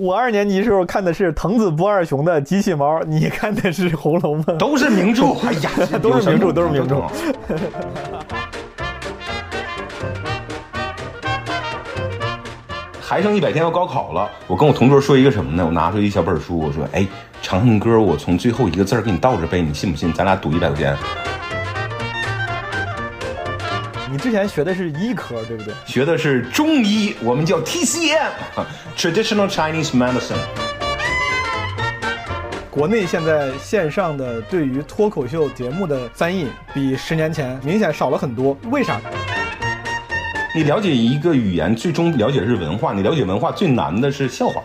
我二年级时候看的是藤子不二雄的《机器猫》，你看的是《红楼梦》，都是名著。哎呀，都是名著，都是名著。还剩一百天要高考了，我跟我同桌说一个什么呢？我拿出一小本书，我说：“哎，《长恨歌》，我从最后一个字儿给你倒着背，你信不信？咱俩赌一百块钱。”你之前学的是医科，对不对？学的是中医，我们叫 TCM，Traditional Chinese Medicine。国内现在线上的对于脱口秀节目的翻译，比十年前明显少了很多。为啥？你了解一个语言，最终了解的是文化。你了解文化最难的是笑话。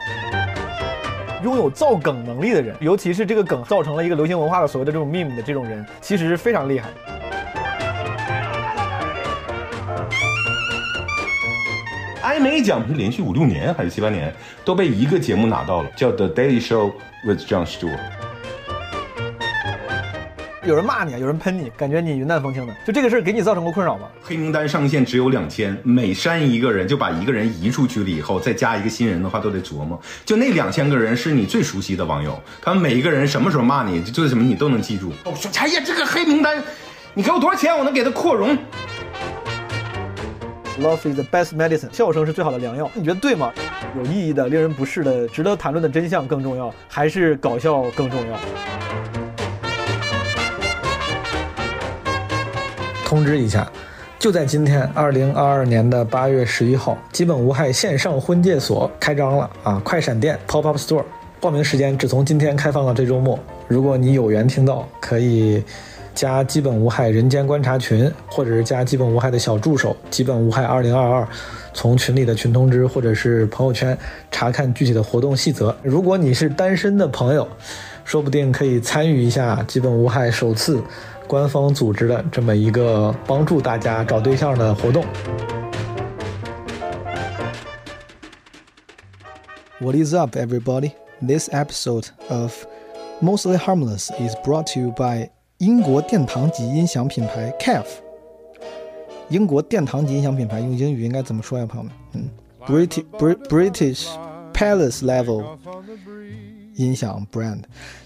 拥有造梗能力的人，尤其是这个梗造成了一个流行文化的所谓的这种 meme 的这种人，其实是非常厉害。艾美奖是连续五六年还是七八年都被一个节目拿到了，叫《The Daily Show with Jon Stewart》。有人骂你，有人喷你，感觉你云淡风轻的，就这个事儿给你造成过困扰吗？黑名单上限只有两千，每删一个人就把一个人移出去了，以后再加一个新人的话都得琢磨。就那两千个人是你最熟悉的网友，他们每一个人什么时候骂你，就做什么你都能记住。我说，哎呀，这个黑名单，你给我多少钱，我能给他扩容？Love is the best medicine，笑声是最好的良药。你觉得对吗？有意义的、令人不适的、值得谈论的真相更重要，还是搞笑更重要？通知一下，就在今天，二零二二年的八月十一号，基本无害线上婚介所开张了啊！快闪店 Pop Up Store，报名时间只从今天开放到这周末。如果你有缘听到，可以加基本无害人间观察群，或者是加基本无害的小助手基本无害二零二二，从群里的群通知或者是朋友圈查看具体的活动细则。如果你是单身的朋友，说不定可以参与一下基本无害首次。官方组织的这么一个帮助大家找对象的活动。What is up, everybody? This episode of Mostly Harmless is brought to you by 英国殿堂级音响品牌 CAF。英国殿堂级音响品牌用英语应该怎么说呀，朋友们？嗯，British British Palace Level。音响 brand，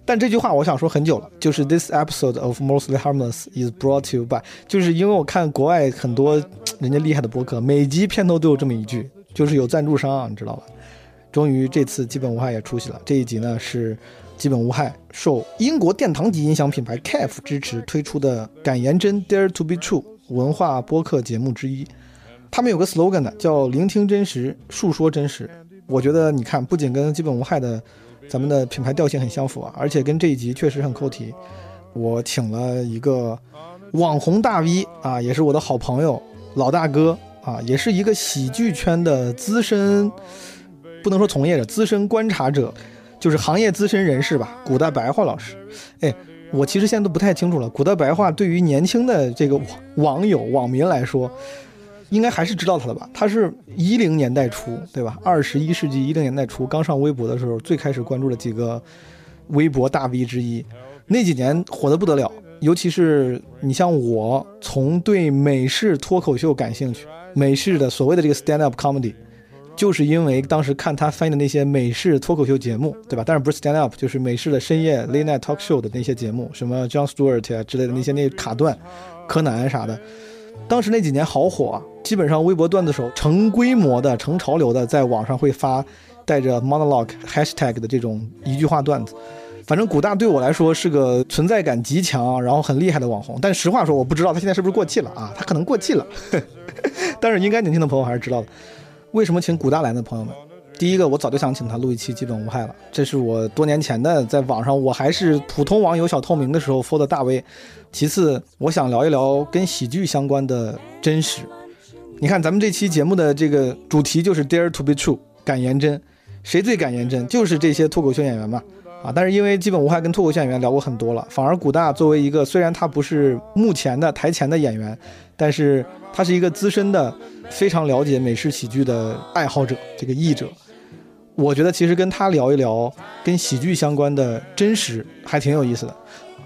但这句话我想说很久了，就是 this episode of mostly harmless is brought to you by，就是因为我看国外很多人家厉害的博客，每集片头都有这么一句，就是有赞助商啊，你知道吧？终于这次基本无害也出席了，这一集呢是基本无害受英国殿堂级音响品牌 CAF 支持推出的敢言真 Dare to be true 文化播客节目之一，他们有个 slogan 的叫聆听真实，述说真实。我觉得你看，不仅跟基本无害的。咱们的品牌调性很相符啊，而且跟这一集确实很扣题。我请了一个网红大 V 啊，也是我的好朋友老大哥啊，也是一个喜剧圈的资深，不能说从业者，资深观察者，就是行业资深人士吧。古代白话老师，哎，我其实现在都不太清楚了。古代白话对于年轻的这个网友网民来说。应该还是知道他的吧？他是一零年代初，对吧？二十一世纪一零年代初刚上微博的时候，最开始关注了几个微博大 V 之一。那几年火的不得了，尤其是你像我，从对美式脱口秀感兴趣，美式的所谓的这个 stand up comedy，就是因为当时看他翻译的那些美式脱口秀节目，对吧？但是不是 stand up，就是美式的深夜 late night talk show 的那些节目，什么 John Stewart 啊之类的那些那卡段，柯南啥的。当时那几年好火啊，基本上微博段子手成规模的、成潮流的，在网上会发带着 monologue hashtag 的这种一句话段子。反正古大对我来说是个存在感极强，然后很厉害的网红。但实话说，我不知道他现在是不是过气了啊？他可能过气了，但是应该年轻的朋友还是知道的。为什么请古大来呢？朋友们，第一个我早就想请他录一期基本无害了，这是我多年前的在网上我还是普通网友小透明的时候 f 的大 V。其次，我想聊一聊跟喜剧相关的真实。你看，咱们这期节目的这个主题就是 Dare to be true，敢言真。谁最敢言真？就是这些脱口秀演员嘛。啊，但是因为基本无害跟脱口秀演员聊过很多了，反而古大作为一个虽然他不是目前的台前的演员，但是他是一个资深的、非常了解美式喜剧的爱好者，这个译者。我觉得其实跟他聊一聊跟喜剧相关的真实，还挺有意思的。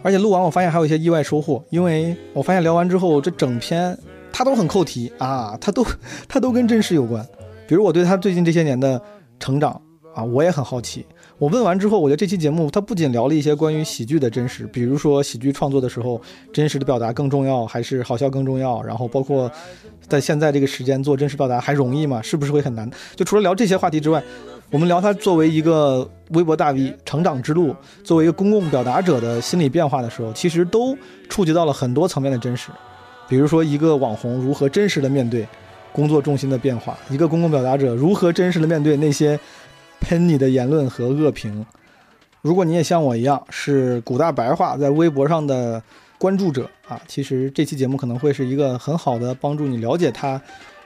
而且录完，我发现还有一些意外收获，因为我发现聊完之后，这整篇他都很扣题啊，他都他都跟真实有关。比如我对他最近这些年的成长啊，我也很好奇。我问完之后，我觉得这期节目它不仅聊了一些关于喜剧的真实，比如说喜剧创作的时候，真实的表达更重要还是好笑更重要？然后包括在现在这个时间做真实表达还容易吗？是不是会很难？就除了聊这些话题之外，我们聊他作为一个微博大 V 成长之路，作为一个公共表达者的心理变化的时候，其实都触及到了很多层面的真实。比如说，一个网红如何真实的面对工作重心的变化，一个公共表达者如何真实的面对那些喷你的言论和恶评。如果你也像我一样是古大白话在微博上的关注者啊，其实这期节目可能会是一个很好的帮助你了解他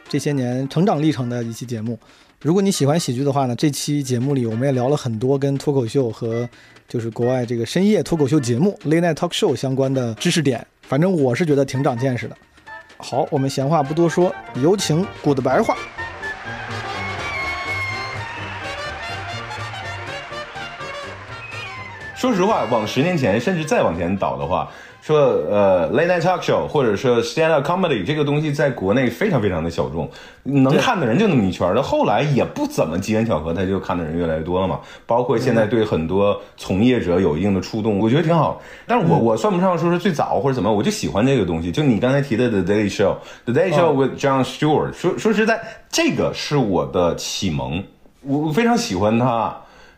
这些年成长历程的一期节目。如果你喜欢喜剧的话呢，这期节目里我们也聊了很多跟脱口秀和就是国外这个深夜脱口秀节目 （late night talk show） 相关的知识点。反正我是觉得挺长见识的。好，我们闲话不多说，有请古的白话。说实话，往十年前甚至再往前倒的话，说呃，late night talk show 或者说 stand up comedy 这个东西在国内非常非常的小众，能看的人就那么一圈儿。那后来也不怎么机缘巧合，他就看的人越来越多了嘛。包括现在对很多从业者有一定的触动，我觉得挺好。但是我我算不上说是最早或者怎么，我就喜欢这个东西。就你刚才提的 The Daily Show，The Daily Show with John Stewart，说说实在，这个是我的启蒙，我我非常喜欢他。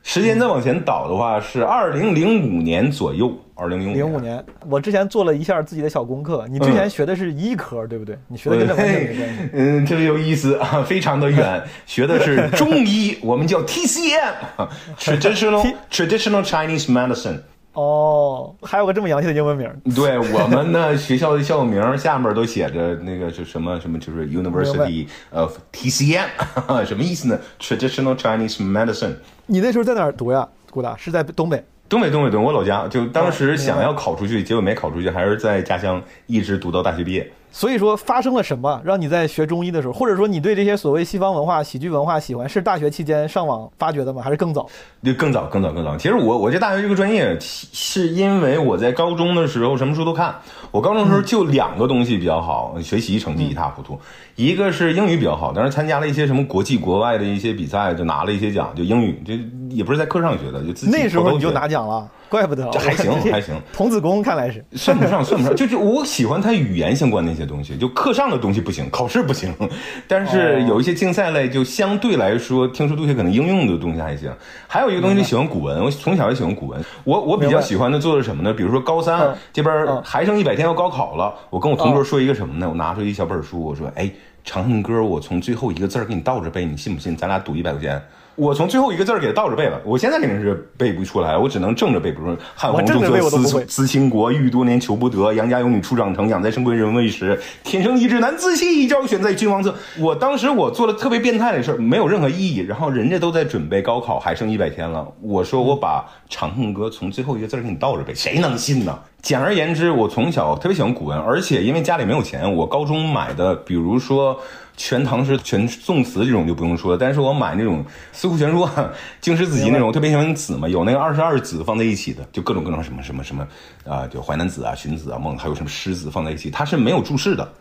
时间再往前倒的话，是二零零五年左右。二零零五年，我之前做了一下自己的小功课。你之前学的是医科，对不对？你学的跟这完全没关系。嗯，特别有意思啊，非常的远。学的是中医，我们叫 TCM，Traditional Traditional Chinese Medicine。哦，还有个这么洋气的英文名。对我们的，学校的校名下面都写着那个是什么什么，就是 University of TCM，什么意思呢？Traditional Chinese Medicine。你那时候在哪儿读呀？古大是在东北。东北，东北，东北，我老家。就当时想要考出去，结果没考出去，还是在家乡一直读到大学毕业。所以说，发生了什么让你在学中医的时候，或者说你对这些所谓西方文化、喜剧文化喜欢，是大学期间上网发掘的吗？还是更早？就更早，更早，更早。其实我，我这大学这个专业，是因为我在高中的时候什么书都看。我高中的时候就两个东西比较好，学习成绩一塌糊涂。一个是英语比较好，当时参加了一些什么国际国外的一些比赛，就拿了一些奖。就英语，就也不是在课上学的，就自己那时候你就拿奖了，怪不得。这还行，还行。童子功看来是 算不上，算不上。就是我喜欢他语言相关的一些东西，就课上的东西不行，考试不行。但是有一些竞赛类，就相对来说，听说读写可能应用的东西还行。还有一个东西，就喜欢古文。我从小就喜欢古文。我我比较喜欢的做的什么呢？比如说高三这边还剩一百天要高考了，我跟我同桌说一个什么呢？我拿出一小本书，我说：“哎。”《长恨歌》，我从最后一个字儿给你倒着背，你信不信？咱俩赌一百块钱。我从最后一个字儿给他倒着背了，我现在肯定是背不出来，我只能正着背。比如说“汉皇重色思思倾国，欲多年求不得。杨家有女初长成，养在深闺人未识。天生丽质难自弃，一朝选在君王侧。”我当时我做了特别变态的事儿，没有任何意义。然后人家都在准备高考，还剩一百天了，我说我把《长恨歌》从最后一个字儿给你倒着背，谁能信呢？简而言之，我从小特别喜欢古文，而且因为家里没有钱，我高中买的，比如说。全唐诗、全宋词这种就不用说了，但是我买那种《四库全书》《经史子集》那种，特别喜欢子嘛，有那个二十二子放在一起的，就各种各种什么什么什么啊，就《淮南子》啊、《荀子》啊、《孟》，还有什么诗子放在一起，它是没有注释的，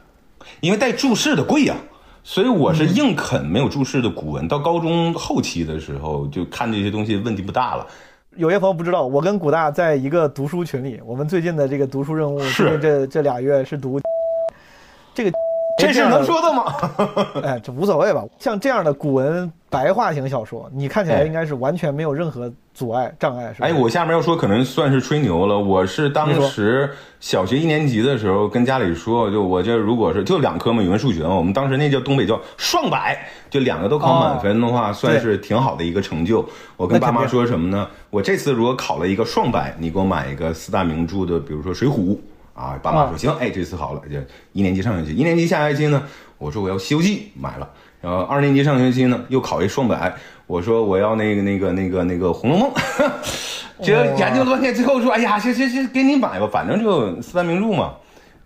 因为带注释的贵呀，所以我是硬啃没有注释的古文。到高中后期的时候，就看这些东西问题不大了。有些朋友不知道，我跟古大在一个读书群里，我们最近的这个读书任务是这这俩月是读这个。这是能说的吗？哎，这无所谓吧。像这样的古文白话型小说，你看起来应该是完全没有任何阻碍障碍，是吧？哎，我下面要说可能算是吹牛了。我是当时小学一年级的时候跟家里说，就我这如果是就两科嘛，语文、数学嘛，我们当时那叫东北叫双百，就两个都考满分的话，算是挺好的一个成就。我跟爸妈说什么呢？我这次如果考了一个双百，你给我买一个四大名著的，比如说《水浒》。啊，爸妈说行，哎，这次好了，就一年级上学期，一年级下学期呢，我说我要《西游记》买了，然后二年级上学期呢又考一双百，我说我要那个那个那个那个《红楼梦 》，这研究了半天，最后说，哎呀，行行行，给你买吧，反正就四大名著嘛。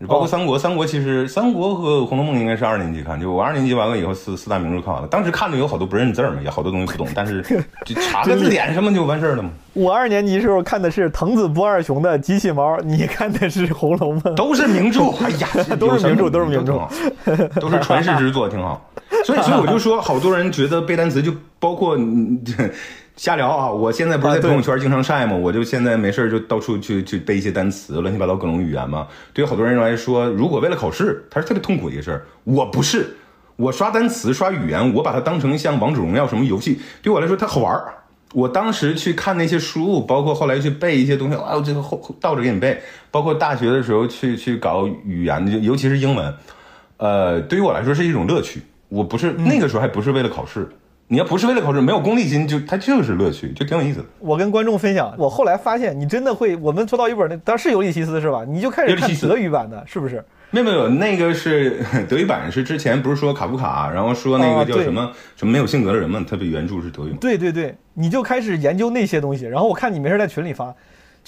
包括三国，三国其实三国和红楼梦应该是二年级看，就我二年级完了以后四四大名著看完了。当时看着有好多不认字儿嘛，也好多东西不懂，但是 就查个字典什么就完事儿了嘛。我二年级时候看的是藤子不二雄的机器猫，你看的是红楼梦，都是名著。哎呀，都是名著，都是名著，都是传世之作，挺好。所以，所以我就说，好多人觉得背单词就包括。瞎聊啊！我现在不是在朋友圈经常晒吗？我就现在没事就到处去去背一些单词，乱七八糟各种语言嘛。对于好多人来说，如果为了考试，它是特别痛苦的一个事儿。我不是，我刷单词、刷语言，我把它当成像王者荣耀什么游戏，对我来说它好玩儿。我当时去看那些书，包括后来去背一些东西，啊，我这个后倒着给你背。包括大学的时候去去搞语言，尤其是英文，呃，对于我来说是一种乐趣。我不是那个时候还不是为了考试。你要不是为了考试，没有功利心，就它就是乐趣，就挺有意思的。我跟观众分享，我后来发现你真的会，我们抽到一本那，当然是尤利西斯是吧？你就开始看德语版的，是不是？没有没有，那个是德语版，是之前不是说卡夫卡，然后说那个叫什么什么没有性格的人嘛，他的原著是德语。对对对，你就开始研究那些东西，然后我看你没事在群里发。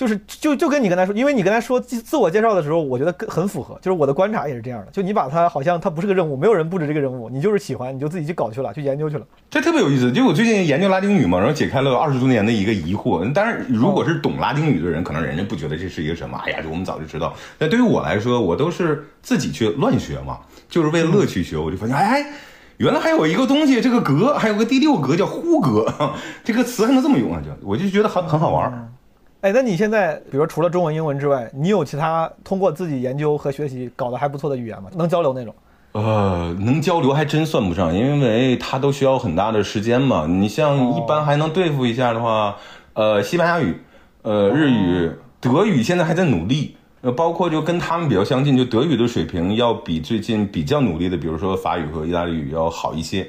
就是就就跟你刚才说，因为你刚才说自自我介绍的时候，我觉得很符合。就是我的观察也是这样的，就你把它好像它不是个任务，没有人布置这个任务，你就是喜欢，你就自己去搞去了，去研究去了。这特别有意思。就我最近研究拉丁语嘛，然后解开了二十多年的一个疑惑。当然，如果是懂拉丁语的人，可能人家不觉得这是一个什么，哎呀，就我们早就知道。但对于我来说，我都是自己去乱学嘛，就是为了乐趣学。我就发现，哎，原来还有一个东西，这个格还有个第六格叫呼格，这个词还能这么用啊？就我就觉得很很好玩。哎，那你现在，比如除了中文、英文之外，你有其他通过自己研究和学习搞得还不错的语言吗？能交流那种？呃，能交流还真算不上，因为它都需要很大的时间嘛。你像一般还能对付一下的话，呃，西班牙语、呃，日语、德语现在还在努力，呃，包括就跟他们比较相近，就德语的水平要比最近比较努力的，比如说法语和意大利语要好一些。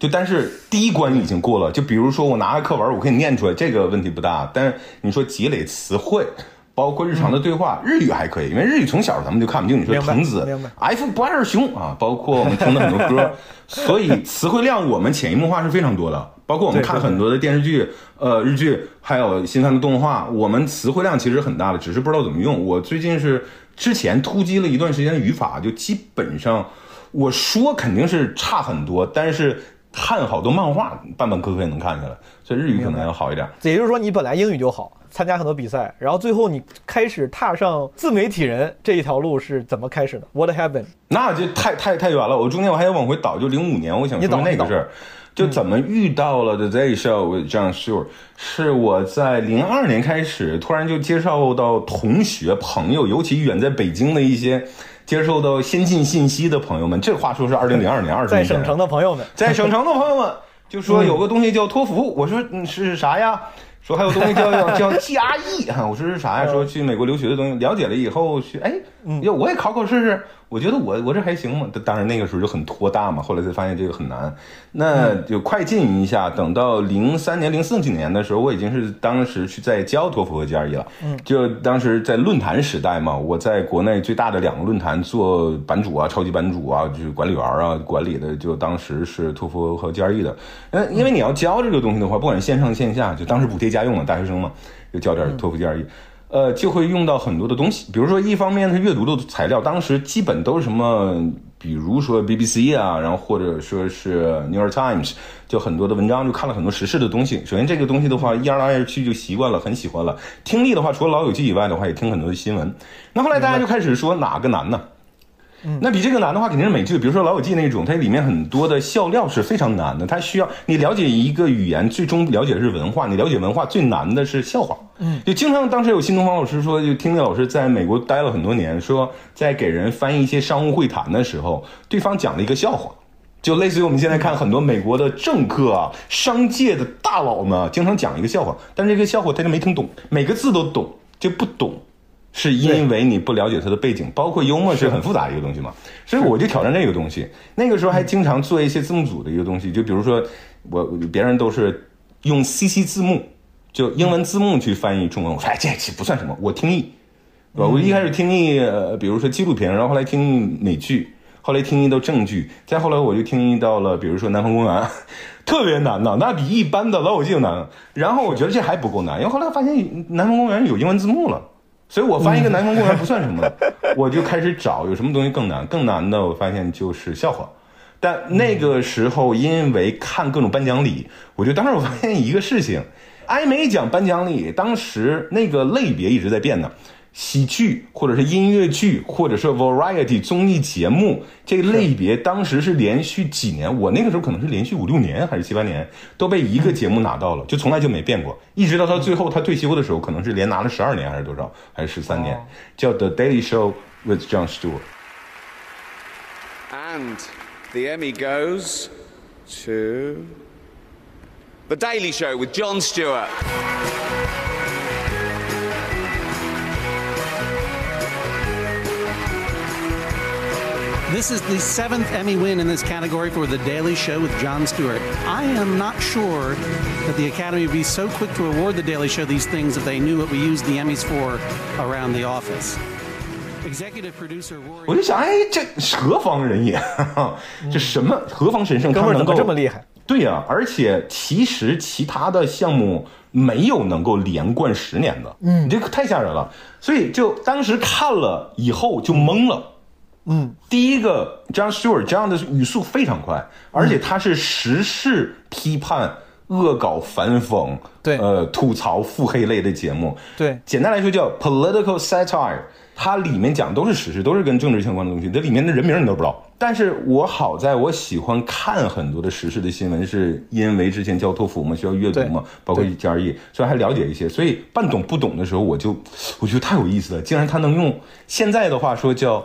就但是第一关已经过了，就比如说我拿个课文，我可以念出来，这个问题不大。但是你说积累词汇，包括日常的对话，日语还可以，因为日语从小咱们就看不就你说藤子，F 不二雄啊，包括我们听的很多歌，所以词汇量我们潜移默化是非常多的。包括我们看很多的电视剧，呃，日剧，还有新番的动画，我们词汇量其实很大的，只是不知道怎么用。我最近是之前突击了一段时间的语法，就基本上我说肯定是差很多，但是。看好多漫画，半半磕磕也能看下来，所以日语可能要好一点。也就是说，你本来英语就好，参加很多比赛，然后最后你开始踏上自媒体人这一条路是怎么开始的？What happened？那就太太太远了，我中间我还要往回倒，就零五年，我想说那个事儿，就怎么遇到了 The Day Show 这样 Sure，是我在零二年开始，突然就接受到同学朋友，尤其远在北京的一些。接受到先进信息的朋友们，这话说是二零零二年 二十年在省城的朋友们，在省城的朋友们就说有个东西叫托福，我说嗯是啥呀？说还有东西叫 叫叫 GRE 哈，我说是啥呀？说去美国留学的东西，了解了以后去，哎，要我也考考试试。我觉得我我这还行嘛，当然那个时候就很拖大嘛，后来才发现这个很难，那就快进一下。等到零三年、零四几年的时候，我已经是当时去在教托福和 GRE 了。嗯，就当时在论坛时代嘛，我在国内最大的两个论坛做版主啊、超级版主啊，就是管理员啊，管理的就当时是托福和 GRE 的。嗯，因为你要教这个东西的话，不管是线上线下，就当时补贴家用嘛，大学生嘛，就教点托福 GRE。呃，就会用到很多的东西，比如说，一方面是阅读的材料，当时基本都是什么，比如说 BBC 啊，然后或者说是 New York Times，就很多的文章，就看了很多时事的东西。首先，这个东西的话，一而来二去就习惯了，很喜欢了。听力的话，除了老友记以外的话，也听很多的新闻。那后来大家就开始说哪个难呢？那比这个难的话，肯定是美剧，比如说《老友记》那种，它里面很多的笑料是非常难的。它需要你了解一个语言，最终了解的是文化。你了解文化最难的是笑话。嗯，就经常当时有新东方老师说，就听那老师在美国待了很多年，说在给人翻译一些商务会谈的时候，对方讲了一个笑话，就类似于我们现在看很多美国的政客啊、商界的大佬呢，经常讲一个笑话，但是这个笑话他就没听懂，每个字都懂就不懂。是因为你不了解他的背景，包括幽默是很复杂的一个东西嘛，所以我就挑战这个东西。那个时候还经常做一些字幕组的一个东西，就比如说我别人都是用 CC 字幕，就英文字幕去翻译中文，我说哎这不算什么，我听译？我一开始听译，比如说纪录片，然后后来听译美剧，后来听译到正剧，再后来我就听译到了，比如说《南方公园》，特别难的，那比一般的老友记难。然后我觉得这还不够难，因为后来发现《南方公园》有英文字幕了。所以我发现一个南方公园不算什么，我就开始找有什么东西更难。更难的，我发现就是笑话。但那个时候，因为看各种颁奖礼，我就当时我发现一个事情：艾美奖颁奖礼当时那个类别一直在变呢。喜剧或者是音乐剧或者是 variety 综艺节目这个类别，当时是连续几年，我那个时候可能是连续五六年还是七八年都被一个节目拿到了，就从来就没变过，一直到他最后他退休的时候，可能是连拿了十二年还是多少，还是十三年，叫 The Daily Show with Jon Stewart。And the Emmy goes to The Daily Show with Jon Stewart. This is the seventh Emmy win in this category for The Daily Show with Jon Stewart. I am not sure that the Academy would be so quick to award The Daily Show these things if they knew what we used the Emmys for around the office. Executive producer 我 Rory. 就想，哎，这何方人也？这什么何方神圣？哥们儿怎他能够么这么厉害？对呀、而且其实其他的项目没有能够连贯十年的，嗯，这个太吓人了。所以就当时看了以后就懵了。 嗯，第一个 John Stewart 这样的语速非常快，而且他是时事批判、恶搞、反讽，对呃，吐槽、腹黑类的节目。对简单来说叫 political satire，它里面讲都是时事，都是跟政治相关的东西，这里面的人名你都不知道。但是我好在我喜欢看很多的时事的新闻，是因为之前教托福嘛，需要阅读嘛，包括 GRE，所以还了解一些。所以半懂不懂的时候，我就我觉得太有意思了，竟然他能用现在的话说叫。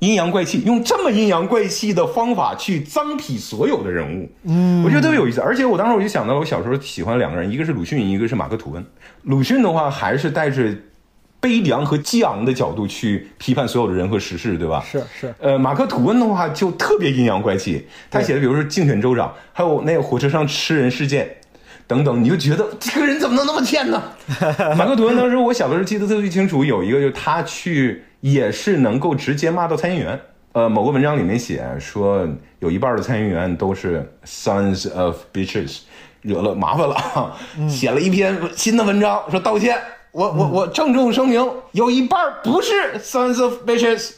阴阳怪气，用这么阴阳怪气的方法去脏痞所有的人物，嗯，我觉得特别有意思。而且我当时我就想到了，我小时候喜欢两个人，一个是鲁迅，一个是马克吐温。鲁迅的话还是带着悲凉和激昂的角度去批判所有的人和时事，对吧？是是呃，马克吐温的话就特别阴阳怪气，他写的比如说竞选州长，还有那个火车上吃人事件。等等，你就觉得这个人怎么能那么欠呢？马克吐温当时我小的时候记得特别清楚，有一个就是他去也是能够直接骂到参议员。呃，某个文章里面写说，有一半的参议员都是 sons of bitches，惹了麻烦了，写了一篇新的文章说道歉。我我我郑重声明，有一半不是 sons of bitches。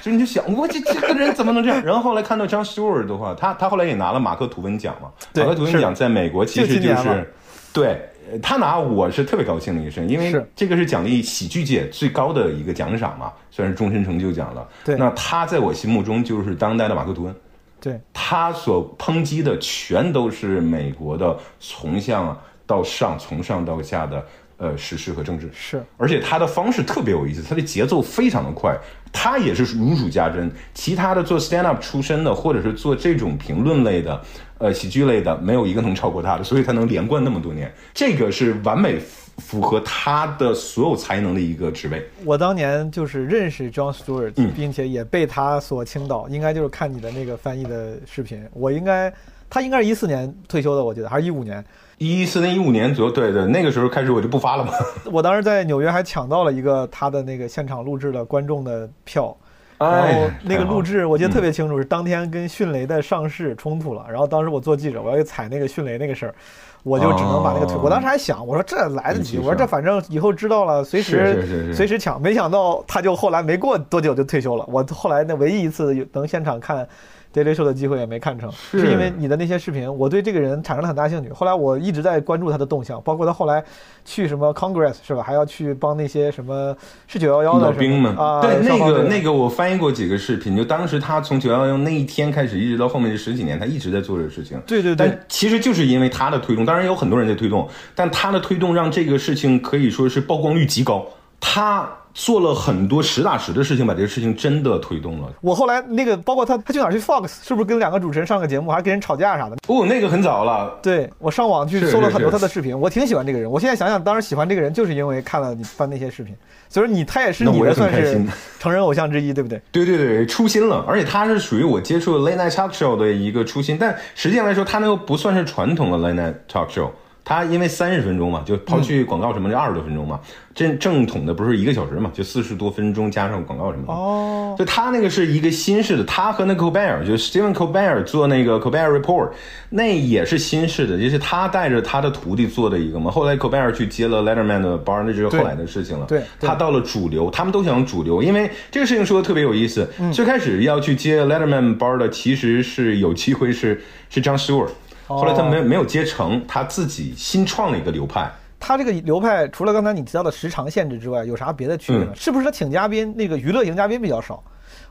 就你就想，我这这个人怎么能这样？然后后来看到 John Stewart 的话，他他后来也拿了马克吐温奖嘛。马克吐温奖在美国其实就是，对呃他拿我是特别高兴的一声，因为这个是奖励喜剧界最高的一个奖赏嘛，算是终身成就奖了。对那他在我心目中就是当代的马克吐温。对，他所抨击的全都是美国的从下到上、从上到下的呃时事和政治。是，而且他的方式特别有意思，他的节奏非常的快，他也是如数家珍。其他的做 stand up 出身的，或者是做这种评论类的、呃喜剧类的，没有一个能超过他的，所以他能连贯那么多年，这个是完美符符合他的所有才能的一个职位。我当年就是认识 John Stewart，、嗯并且也被他所倾倒，应该就是看你的那个翻译的视频。我应该，他应该是一四年退休的，我记得还是一五年。一四年、一五年左右，对对，那个时候开始我就不发了嘛。我当时在纽约还抢到了一个他的那个现场录制的观众的票，然后哎，那个录制我记得特别清楚，是当天跟迅雷的上市冲突了，然后当时我做记者，我要去踩那个迅雷那个事儿。我就只能把那个推。哦我当时还想，我说这来得及，我说这反正以后知道了，随时随时抢。没想到他就后来没过多久就退休了。我后来那唯一一次有能现场看 Daily Show 的机会也没看成，是是因为你的那些视频，我对这个人产生了很大兴趣。后来我一直在关注他的动向，包括他后来去什么 Congress 是吧，还要去帮那些什么是九幺幺的老兵们，啊，对那个那个，我翻译过几个视频，就当时他从九幺幺那一天开始，一直到后面这十几年，他一直在做这个事情。对对对但其实就是因为他的推动，当然有很多人在推动，但他的推动让这个事情可以说是曝光率极高。他做了很多实打实的事情，把这个事情真的推动了。我后来那个包括他他去哪儿去 Fox 是不是跟两个主持人上个节目，还跟人吵架啥的？哦，那个很早了，对我上网去搜了很多他的视频，我挺喜欢这个人。我现在想想，当时喜欢这个人就是因为看了你翻那些视频，所以说你他也是你的算是成人偶像之一，对不对？对对对，初心了，而且他是属于我接触 late night talk show 的一个初心，但实际上来说，他那个不算是传统的 late night talk show。他因为三十分钟嘛，就抛去广告什么的二十多分钟嘛，正正统的不是一个小时嘛，就四十多分钟加上广告什么的。哦，就他那个是一个新式的，他和那 Colbert 就是 Stephen Colbert 做那个 Colbert Report，那也是新式的，就是他带着他的徒弟做的一个嘛。后来 Colbert 去接了 Letterman 的班，那就是后来的事情了。对对他到了主流，他们都想主流，因为这个事情说的特别有意思。嗯最开始要去接 Letterman 班的，其实是有机会是是 John Stewart，后来他没没有接成，他自己新创了一个流派。他这个流派除了刚才你提到的时长限制之外，有啥别的区别是不是他请嘉宾那个娱乐型嘉宾比较少？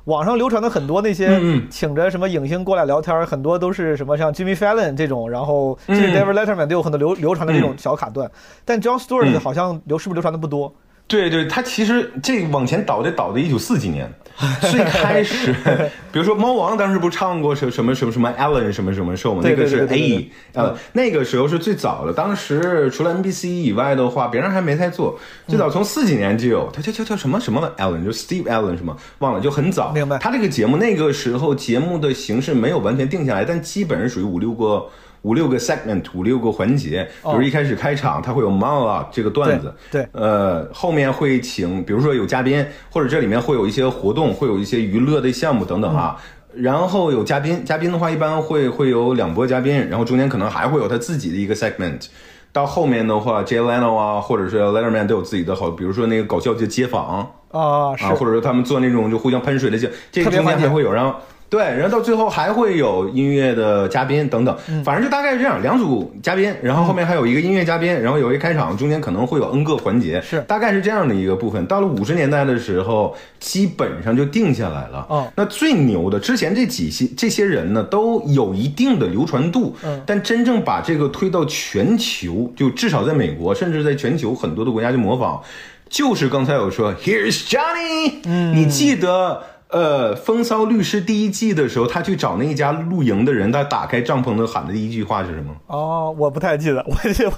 网上流传的很多那些请着什么影星过来聊天，很多都是什么像 Jimmy Fallon 这种，然后甚至嗯。David Letterman 都有很多流流传的这种嗯。小卡段，但 John Stewart 嗯。好像流是不是流传的不多？对对，他其实这往前倒得倒到一九四几年，最开始，比如说猫王当时不是唱过什什么什么什么 Allen 什么什么 show 吗？那个是 A，呃，那个时候是最早的。当时除了 NBC 以外的话，别人还没太做。最早从四几年就有，他叫叫叫什么什么 Allen，就 Steve Allen 什么忘了，就很早。明白他这个节目那个时候节目的形式没有完全定下来，但基本上属于五六个。五六个 segment，五六个环节，比如一开始开场，他会有 monologue 这个段子，对对。呃，后面会请，比如说有嘉宾，或者这里面会有一些活动，会有一些娱乐的项目等等啊。然后有嘉宾，嘉宾的话一般会会有两波嘉宾，然后中间可能还会有他自己的一个 segment。到后面的话，Jay Leno 啊，或者是 Letterman 都有自己的好，比如说那个搞笑的街访啊，是。啊，或者说他们做那种就互相喷水的节，这个中间还会有，然后对，然后到最后还会有音乐的嘉宾等等，嗯反正就大概是这样，两组嘉宾，然后后面还有一个音乐嘉宾，然后有一个开场，中间可能会有 N 个环节，是大概是这样的一个部分。到了五十年代的时候，基本上就定下来了。哦那最牛的，之前这几些这些人呢，都有一定的流传度，嗯但真正把这个推到全球，就至少在美国，甚至在全球很多的国家去模仿，就是刚才我说 Here's Johnny，嗯，你记得。呃，《风骚律师》第一季的时候，他去找那一家露营的人，他打开帐篷的喊的第一句话是什么？哦，我不太记得，我就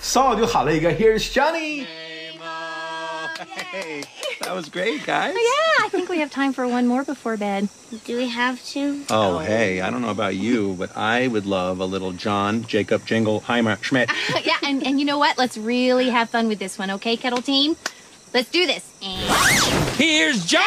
骚就喊了一个 Here's Johnny。 Hey, that was great, guys. Yeah, I think we have time for one more before bed. Do we have to? Oh, hey, I don't know about you, but I would love a little John Jacob Jingleheimer Schmidt. yeah, and, and you know what? Let's really have fun with this one, okay, Kettle Team? Let's do this. And Here's Johnny!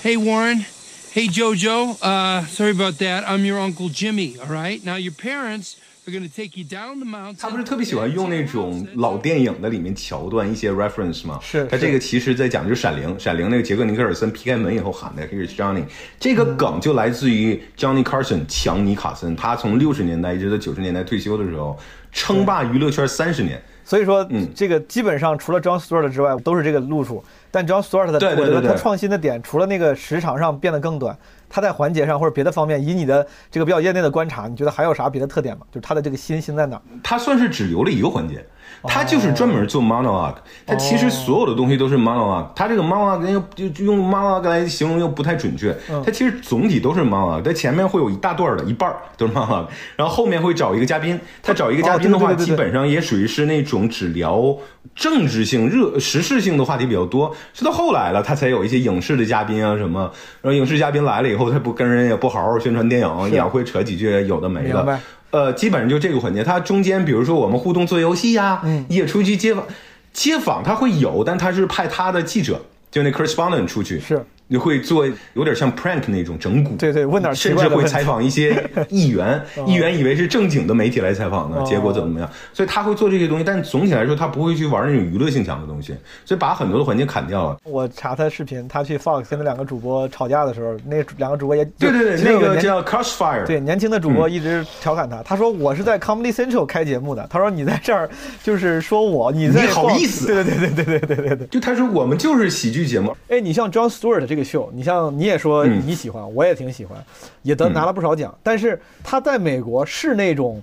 Hey, Warren. Hey, JoJo. Uh, sorry about that. I'm your Uncle Jimmy, all right? Now, your parents are gonna take you down the mountain. 他不是特别喜欢用那种老电影的里面桥段一些 reference 吗？是他这个其实在讲就是《闪灵》，《闪灵》那个杰克尼克尔森劈开门以后喊的 Here's Johnny，这个梗就来自于 Johnny Carson 强尼卡森，他从六十年代一直到九十年代退休的时候，称霸娱乐圈三十年。所以说，嗯这个基本上除了 John Stewart 之外，都是这个路数。但 John Stewart 的，我觉得他创新的点，除了那个时长上变得更短，他在环节上或者别的方面，以你的这个比较业内的观察，你觉得还有啥别的特点吗？就是他的这个新新在哪儿？他算是只留了一个环节，他就是专门做 monologue，他其实所有的东西都是 monologue，他这个 monologue 又就就用 monologue 来形容又不太准确，他其实总体都是 monologue，他前面会有一大段的一半儿都是 monologue，然后后面会找一个嘉宾，他找一个嘉宾的话，基本上也属于是那种只聊政治性、热时事性的话题比较多，是到后来了，他才有一些影视的嘉宾啊什么，然后影视嘉宾来了以后，他不跟人也不好好宣传电影，也会扯几句有的没的。呃，基本上就这个环节，它中间比如说我们互动做游戏呀、嗯。也出去街访，街访他会有，但他是派他的记者，就那 correspondent 出去，是。你会做有点像 prank 那种整蛊，对对问点奇甚至会采访一些议员，议员以为是正经的媒体来采访呢，哦。结果怎么怎么样，所以他会做这些东西，但总体来说他不会去玩那种娱乐性强的东西，所以把很多的环节砍掉了。我查他视频，他去 Fox 跟那两个主播吵架的时候，那两个主播也对对对，那个叫 Crossfire，对，年轻的主播一直调侃他，他说我是在 Comedy Central 开节目的，他说你在这儿就是说我，你在你好意思。对对对对对对对对。对。就他说我们就是喜剧节目，哎，你像 John Stewart 这个秀，你像你也说嗯你喜欢，我也挺喜欢，也得嗯拿了不少奖。但是他在美国是那种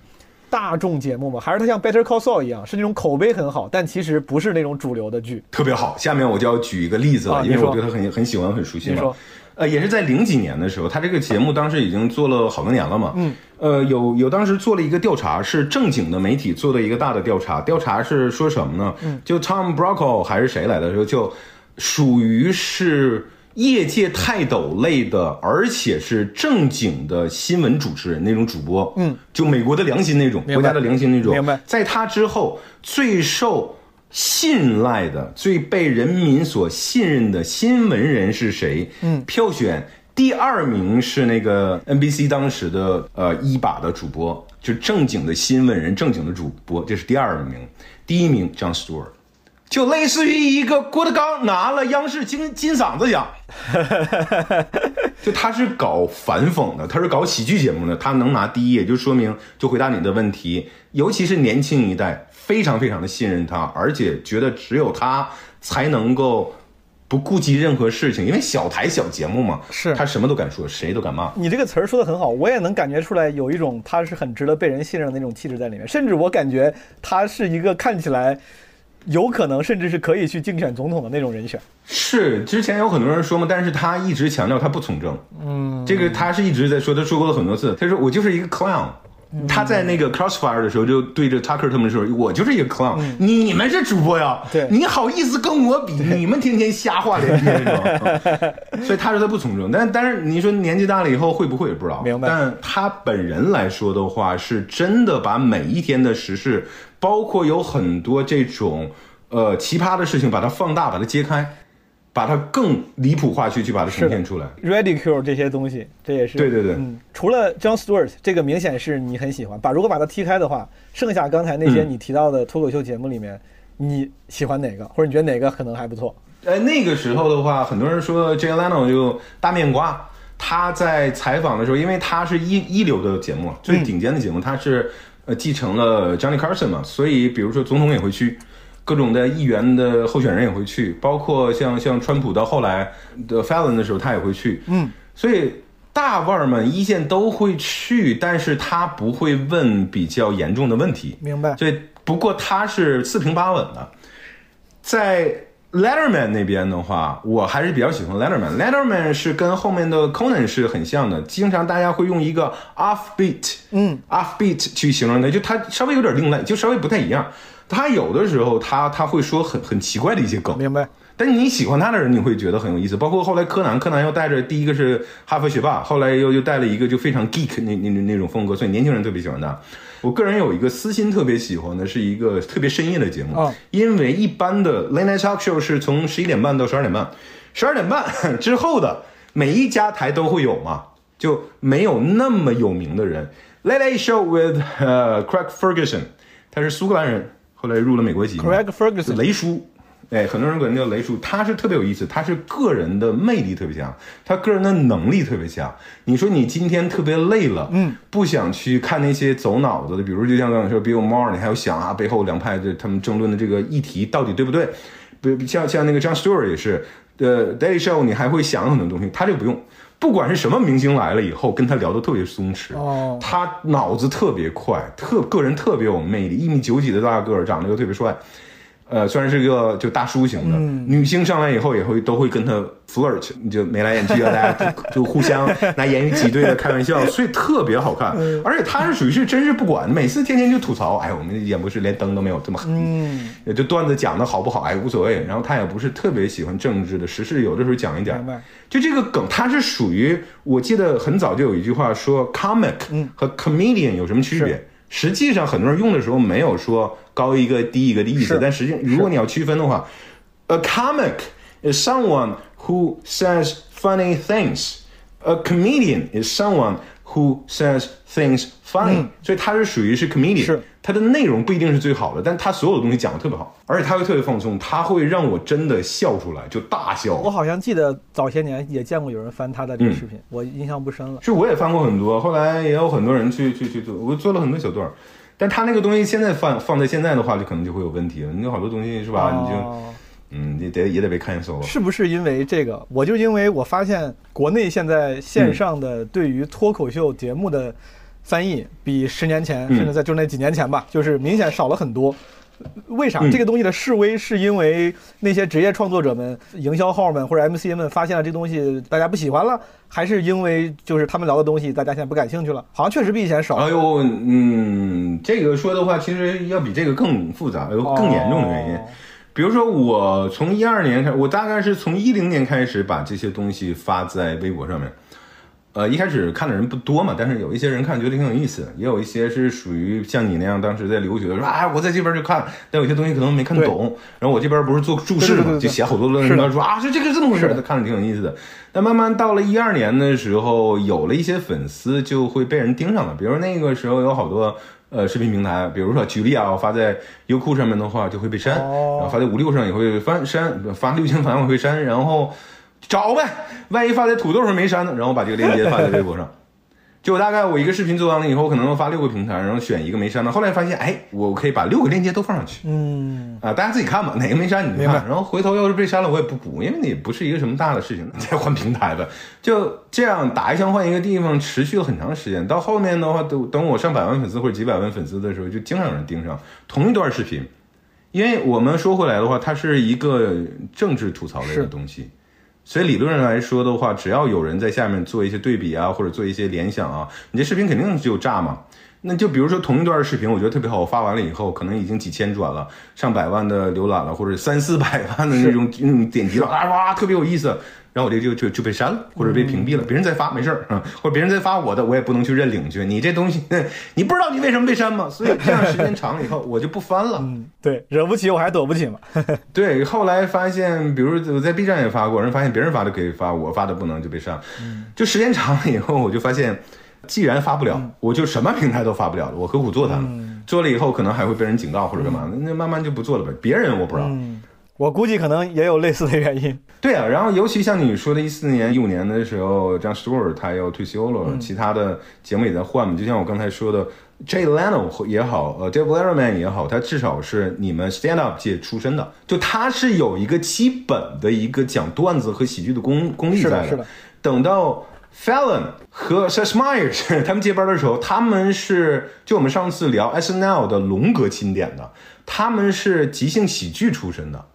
大众节目吗？还是他像 Better Call Saul 一样，是那种口碑很好，但其实不是那种主流的剧？特别好。下面我就要举一个例子了，因为我对他很很喜欢很熟悉嘛你说。呃，也是在零几年的时候，他这个节目当时已经做了好多年了嘛。嗯。呃，有有当时做了一个调查，是正经的媒体做的一个大的调查。调查是说什么呢？嗯。就 Tom Brokaw 还是谁来的时候，就属于是业界泰斗类的，而且是正经的新闻主持人那种主播。嗯。就美国的良心那种，国家的良心那种。明白在他之后，最受信赖的、最被人民所信任的新闻人是谁？嗯，票选第二名是那个 NBC 当时的呃一把的主播，就正经的新闻人、正经的主播，这是第二名。第一名 John Stewart。就类似于一个郭德纲拿了央视金金嗓子奖，就他是搞反讽的，他是搞喜剧节目的，他能拿第一，也就说明就回答你的问题，尤其是年轻一代非常非常的信任他，而且觉得只有他才能够不顾及任何事情，因为小台小节目嘛，是。他什么都敢说，谁都敢骂。你这个词儿说的很好，我也能感觉出来有一种他是很值得被人信任的那种气质在里面，甚至我感觉他是一个看起来有可能甚至是可以去竞选总统的那种人选。是，之前有很多人说嘛，但是他一直强调他不从政。嗯，这个他是一直在说，他说过了很多次。他说我就是一个 clown。他在那个 Crossfire 的时候就对着 Tucker 他们说：“我就是一个 clown，、你们是主播呀，对你好意思跟我比？你们天天瞎话连篇那种。” 所以他说他不从政，但但是你说年纪大了以后会不会也不知道。明白但他本人来说的话，是真的把每一天的时事，包括有很多这种呃奇葩的事情，把它放大，把它揭开，把它更离谱化去去把它呈现出来。ridicule 这些东西，这也是对对对嗯，除了 John Stewart 这个明显是你很喜欢，把如果把它踢开的话，剩下刚才那些嗯你提到的脱口秀节目里面，你喜欢哪个，或者你觉得哪个可能还不错？呃，那个时候的话，很多人说 Jay Leno 就大面瓜。他在采访的时候，因为他是一一流的节目，最顶尖的节目，他是呃继承了 Johnny Carson 嘛，所以比如说总统也会去，各种的议员的候选人也会去，包括像像川普到后来的 Fallon 的时候，他也会去。嗯，所以大腕儿们一线都会去，但是他不会问比较严重的问题。明白？所以不过他是四平八稳的。在 Letterman 那边的话，我还是比较喜欢 Letterman。Letterman 是跟后面的 Conan 是很像的，经常大家会用一个 offbeat，嗯，offbeat 去形容它，就它稍微有点另类，就稍微不太一样。他有的时候他他会说很很奇怪的一些梗，明白？但你喜欢他的人，你会觉得很有意思。包括后来柯南，柯南又带着第一个是哈佛学霸，后来又又带了一个就非常 geek 那那那那种风格，所以年轻人特别喜欢他。我个人有一个私心特别喜欢的是一个特别深夜的节目，哦。因为一般的 late night talk show 是从十一点半到十二点半，十二点半 之后的每一家台都会有嘛，就没有那么有名的人。Late Night Show with 呃、Craig Ferguson，他是苏格兰人，后来入了美国籍。Craig Ferguson 雷叔，哎，很多人管他叫雷叔，他是特别有意思，他是个人的魅力特别强，他个人的能力特别强。你说你今天特别累了，嗯，不想去看那些走脑子的，比如就像刚才说 Bill Maher，你还要想啊背后两派的他们争论的这个议题到底对不对？比像像那个 John Stewart 也是，呃，Daily Show 你还会想很多东西，他这个不用。不管是什么明星来了以后，跟他聊得特别松弛，哦他脑子特别快，特个人特别有魅力，一米九几的大个儿，长得又特别帅，呃，虽然是个就大叔型的，女星上来以后也会都会跟他 flirt，就眉来眼去啊，大家就 就互相拿言语挤兑的开玩笑，所以特别好看。而且他是属于是真是不管，每次天天就吐槽，哎，我们演播室连灯都没有这么黑，嗯，也就段子讲的好不好，哎，无所谓。然后他也不是特别喜欢政治的时事，有的时候讲一点。就这个梗，他是属于我记得很早就有一句话说，comic 和 comedian 有什么区别？实际上很多人用的时候没有说高一个低一个的意思，但实际上如果你要区分的话，a comic is someone who says funny things. A comedian is someone who says things funny，、所以他是属于是 comedian，是。他的内容不一定是最好的，但他所有的东西讲的特别好，而且他会特别放松，他会让我真的笑出来，就大笑。我好像记得早些年也见过有人翻他的这个视嗯频，我印象不深了。是我也翻过很多，后来也有很多人去去去做，我做了很多小段儿，但他那个东西现在放放在现在的话，就可能就会有问题了。你有好多东西是吧？你就哦嗯，你得也得被看守了。是不是因为这个？我就因为我发现国内现在线上的对于脱口秀节目的翻译比十年前，嗯甚至在就那几年前吧，就是明显少了很多。为啥？嗯这个东西的示威是因为那些职业创作者们、营销号们或者 MC 们发现了这东西大家不喜欢了，还是因为就是他们聊的东西大家现在不感兴趣了？好像确实比以前少。哎呦，嗯，这个说的话，其实要比这个更复杂，有更严重的原因。哦比如说，我从一二年开始，我大概是从一零年开始把这些东西发在微博上面。呃，一开始看的人不多嘛，但是有一些人看觉得挺有意思，也有一些是属于像你那样当时在留学的说，啊，我在这边就看，但有些东西可能没看懂。然后我这边不是做注释嘛，对对对对就写好多论文说啊，这这个是这么回事，他看着挺有意思的。但慢慢到了一二年的时候，有了一些粉丝就会被人盯上了，比如那个时候有好多呃视频平台，比如说举例啊，我发在优酷上面的话就会被删，然后发在五六上也会翻删，发六千反也会删，然后找呗，万一发在土豆上没删呢，然后把这个链接发在微博上。就大概我一个视频做完了以后，我可能要发六个平台，然后选一个没删的。后来发现，哎，我可以把六个链接都放上去。嗯，啊，大家自己看吧，哪个没删你就看。然后回头要是被删了，我也不补，因为那也不是一个什么大的事情，再换平台呗。就这样打一枪换一个地方，持续了很长时间。到后面的话，等等我上百万粉丝或者几百万粉丝的时候，就经常有人盯上同一段视频。因为我们说回来的话，它是一个政治吐槽类的东西。所以理论上来说的话，只要有人在下面做一些对比啊，或者做一些联想啊，你这视频肯定就炸嘛。那就比如说同一段视频，我觉得特别好，我发完了以后，可能已经几千转了，上百万的浏览了，或者三四百万的那种那种点击了，啊哇，特别有意思。然后我这就就就被删了，或者被屏蔽了。别人再发没事儿啊，或者别人再发我的，我也不能去认领去。你这东西，你不知道你为什么被删吗？所以这样时间长了以后，我就不翻了。嗯，对，惹不起我还躲不起嘛。对，后来发现，比如我在 B 站也发过，人发现别人发的可以发，我发的不能就被删。就时间长了以后，我就发现，既然发不了，我就什么平台都发不了了。我何苦做它呢？做了以后可能还会被人警告或者干嘛，那慢慢就不做了呗。别人我不知道。我估计可能也有类似的原因。对啊，然后尤其像你说的，一四年、一五年的时候，Jon Stewart 他要退休了，其他的节目也在换嘛。就像我刚才说的，Jay Leno 也好，呃，Dave Letterman 也好，他至少是你们 stand up 界出身的，就他是有一个基本的一个讲段子和喜剧的功功力在是的是的等到 Fallon 和 Seth Meyers 他们接班的时候，他们是就我们上次聊 SNL 的龙哥钦点的，他们是即兴喜剧出身的。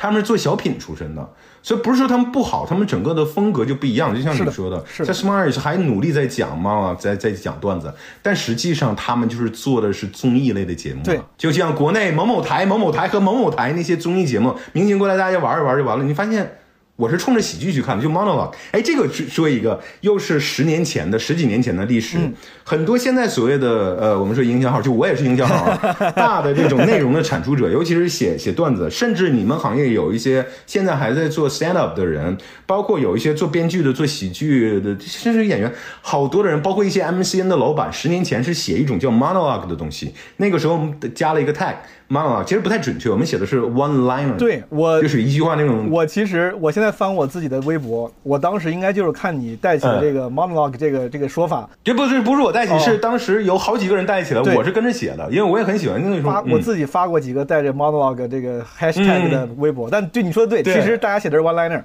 他们是做小品出身的，所以不是说他们不好，他们整个的风格就不一样。就像你说的，是的在 Smart 还努力在讲嘛，在在讲段子，但实际上他们就是做的是综艺类的节目。对，就像国内某某台、某某台和某某台那些综艺节目，明星过来大家玩一玩就完了。你发现我是冲着喜剧去看的，就 monologue。哎，这个说说一个，又是十年前的、十几年前的历史。很多现在所谓的呃，我们说营销号，就我也是营销号啊，大的这种内容的产出者，尤其是写写段子，甚至你们行业有一些现在还在做 stand up 的人，包括有一些做编剧的、做喜剧的，甚至演员，好多的人，包括一些 MCN 的老板，十年前是写一种叫 monologue 的东西，那个时候加了一个 tag monologue，其实不太准确，我们写的是 one liner，对我就是一句话那种。我其实我现在翻我自己的微博，我当时应该就是看你带起了这个 monologue 这个这个说法，这不是不是我带起，哦是当时有好几个人带起来，我是跟着写的，因为我也很喜欢那种。发嗯。我自己发过几个带着 monologue 这个 hashtag 的微博，但对你说的对，对其实大家写的是 one liner，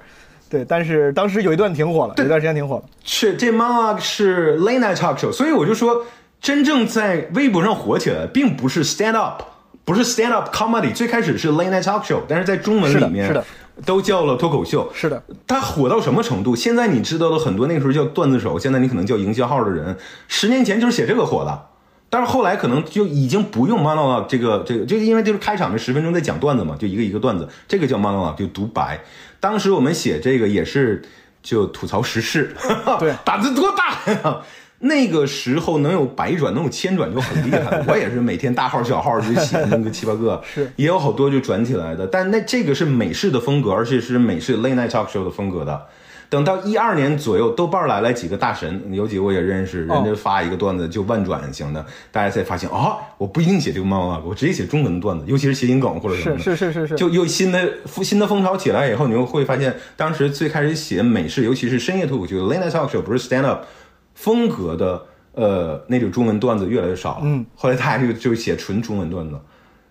对，但是当时有一段挺火了，有一段时间挺火了，是这 monologue 是 late night talk show，所以我就说，真正在微博上火起来，并不是 stand up，不是 stand up comedy，最开始是 late night talk show，但是在中文里面是的都叫了脱口秀。是的，它火到什么程度？现在你知道的很多那个时候叫段子手，现在你可能叫营销号的人，十年前就是写这个火的。但是后来可能就已经不用 monologue 这个这个，就因为就是开场的十分钟在讲段子嘛，就一个一个段子，这个叫 monologue 就独白。当时我们写这个也是就吐槽时事，对 胆子多大呀！那个时候能有百转，能有千转就很厉害了。我也是每天大号小号就写那个七八个，是也有好多就转起来的。但那这个是美式的风格，而且是美式 late night talk show 的风格的。等到一二年左右，豆瓣来了几个大神，有几个我也认识，人家发一个段子就万转型的，大家才发现啊，我不一定写这个漫画，我直接写中文的段子，尤其是谐音梗或者什么是的。是是是是，就又新的新的风潮起来以后，你又会发现，当时最开始写美式，尤其是深夜脱口秀 （late night talk show） 不是 stand up 风格的，呃，那种中文段子越来越少了。嗯，后来大家就就写纯中文段子，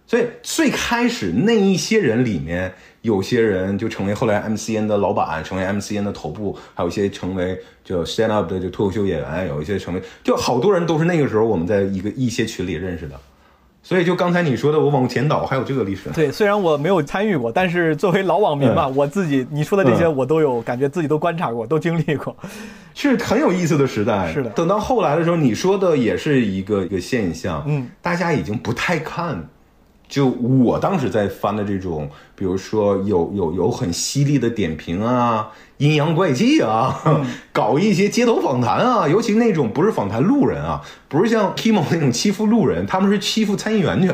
所以最开始那一些人里面，有些人就成为后来 MCN 的老板，成为 MCN 的头部，还有一些成为就 stand up 的就脱口秀演员，有一些成为就好多人都是那个时候我们在一个一些群里认识的。所以就刚才你说的，我往前倒还有这个历史。对，虽然我没有参与过，但是作为老网民嘛，我自己你说的这些嗯我都有感觉自己都观察过，都经历过。是很有意思的时代。是的等到后来的时候，你说的也是一个一个现象。嗯，大家已经不太看。就我当时在翻的这种，比如说有有有很犀利的点评啊，阴阳怪气啊，搞一些街头访谈啊，尤其那种不是访谈路人啊，不是像 Kimo 那种欺负路人，他们是欺负参议员去，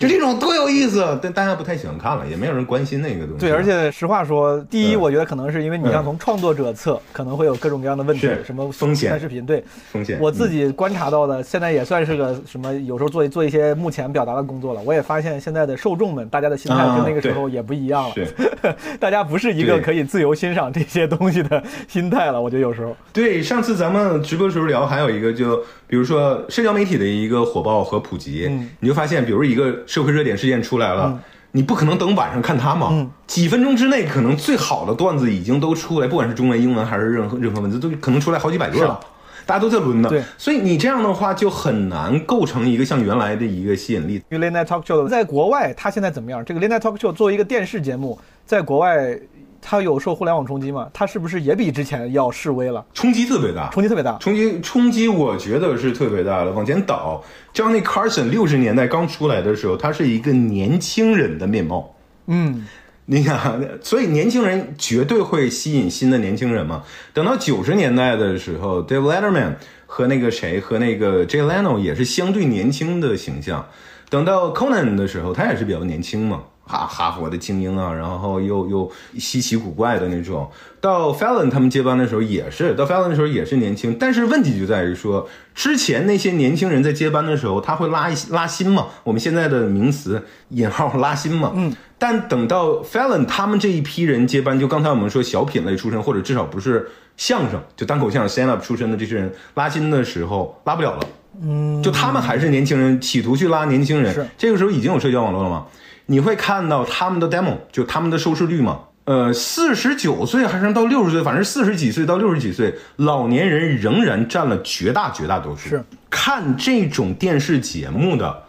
就这种多有意思。但大家不太喜欢看了，也没有人关心那个东西。对，而且实话说，第一，嗯。我觉得可能是因为你像嗯从创作者侧，可能会有各种各样的问题，什么风险。拍视频，对，风险。我自嗯己观察到的，现在也算是个什么，有时候做做一些目前表达的工作了。我也发现现在的受众们，大家的心态啊跟那个时候也不一样了，是。大家不是一个可以自由欣赏这些东西的心态了。我觉得有时候，对，上次咱们直播的时候聊，还有一个就比如说社交媒体的一个火爆和普及，嗯你就发现，比如一个社会热点事件出来了。你不可能等晚上看它嘛？嗯几分钟之内，可能最好的段子已经都出来，不管是中文、英文还是任何任何文字，都可能出来好几百个了。大家都在轮呢，对所以你这样的话就很难构成一个像原来的一个吸引力。因为 Late Night Talk Show 在国外，它现在怎么样？这个 Late Night Talk Show 作为一个电视节目，在国外它有受互联网冲击吗？它是不是也比之前要示威了？冲击特别大，冲击特别大。冲击冲击，我觉得是特别大的。往前倒，Johnny Carson 六十年代刚出来的时候，他是一个年轻人的面貌。嗯，你想，所以年轻人绝对会吸引新的年轻人嘛。等到九十年代的时候，Dave Letterman 和那个谁和那个 Jay Leno 也是相对年轻的形象。等到 Conan 的时候，他也是比较年轻嘛，哈哈佛的精英啊，然后又又稀奇古怪的那种。到 Fallon 他们接班的时候也是，到 Fallon 的时候也是年轻，但是问题就在于说，之前那些年轻人在接班的时候，他会拉一拉新嘛，我们现在的名词引号拉新嘛，嗯。但等到 Fallon 他们这一批人接班，就刚才我们说小品类出身，或者至少不是相声，就单口相声 stand up 出身的这些人拉新的时候，拉不了了。嗯，就他们还是年轻人，企图去拉年轻人。是这个时候已经有社交网络了嘛？你会看到他们的 demo，就他们的收视率嘛？呃，四十九岁还是到六十岁，反正四十几岁到六十几岁，老年人仍然占了绝大绝大多数。是看这种电视节目的。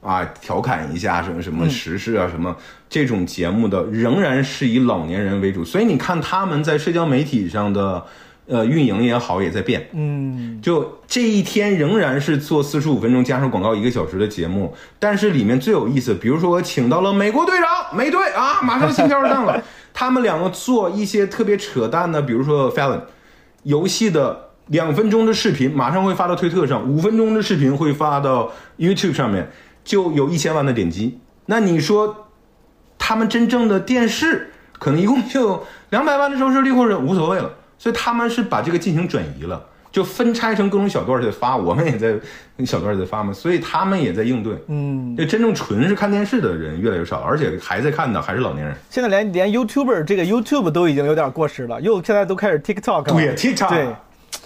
啊，调侃一下什么什么时事啊，什么这种节目的，仍然是以老年人为主。所以你看他们在社交媒体上的，呃，运营也好，也在变。嗯，就这一天仍然是做四十五分钟加上广告一个小时的节目，但是里面最有意思，比如说我请到了美国队长美队啊，马上心跳上了，他们两个做一些特别扯淡的，比如说 Fallon 游戏的两分钟的视频，马上会发到推特上，五分钟的视频会发到 YouTube 上面，就有一千万的点击。那你说他们真正的电视可能一共就两百万的收视率，或者无所谓了。所以他们是把这个进行转移了，就分拆成各种小段儿在发，我们也在小段儿在发嘛，所以他们也在应对。嗯，就真正纯是看电视的人越来越少，而且还在看的还是老年人。现在连连 YouTuber 这个 YouTube 都已经有点过时了，又现在都开始 TikTok 了。对，TikTok 对，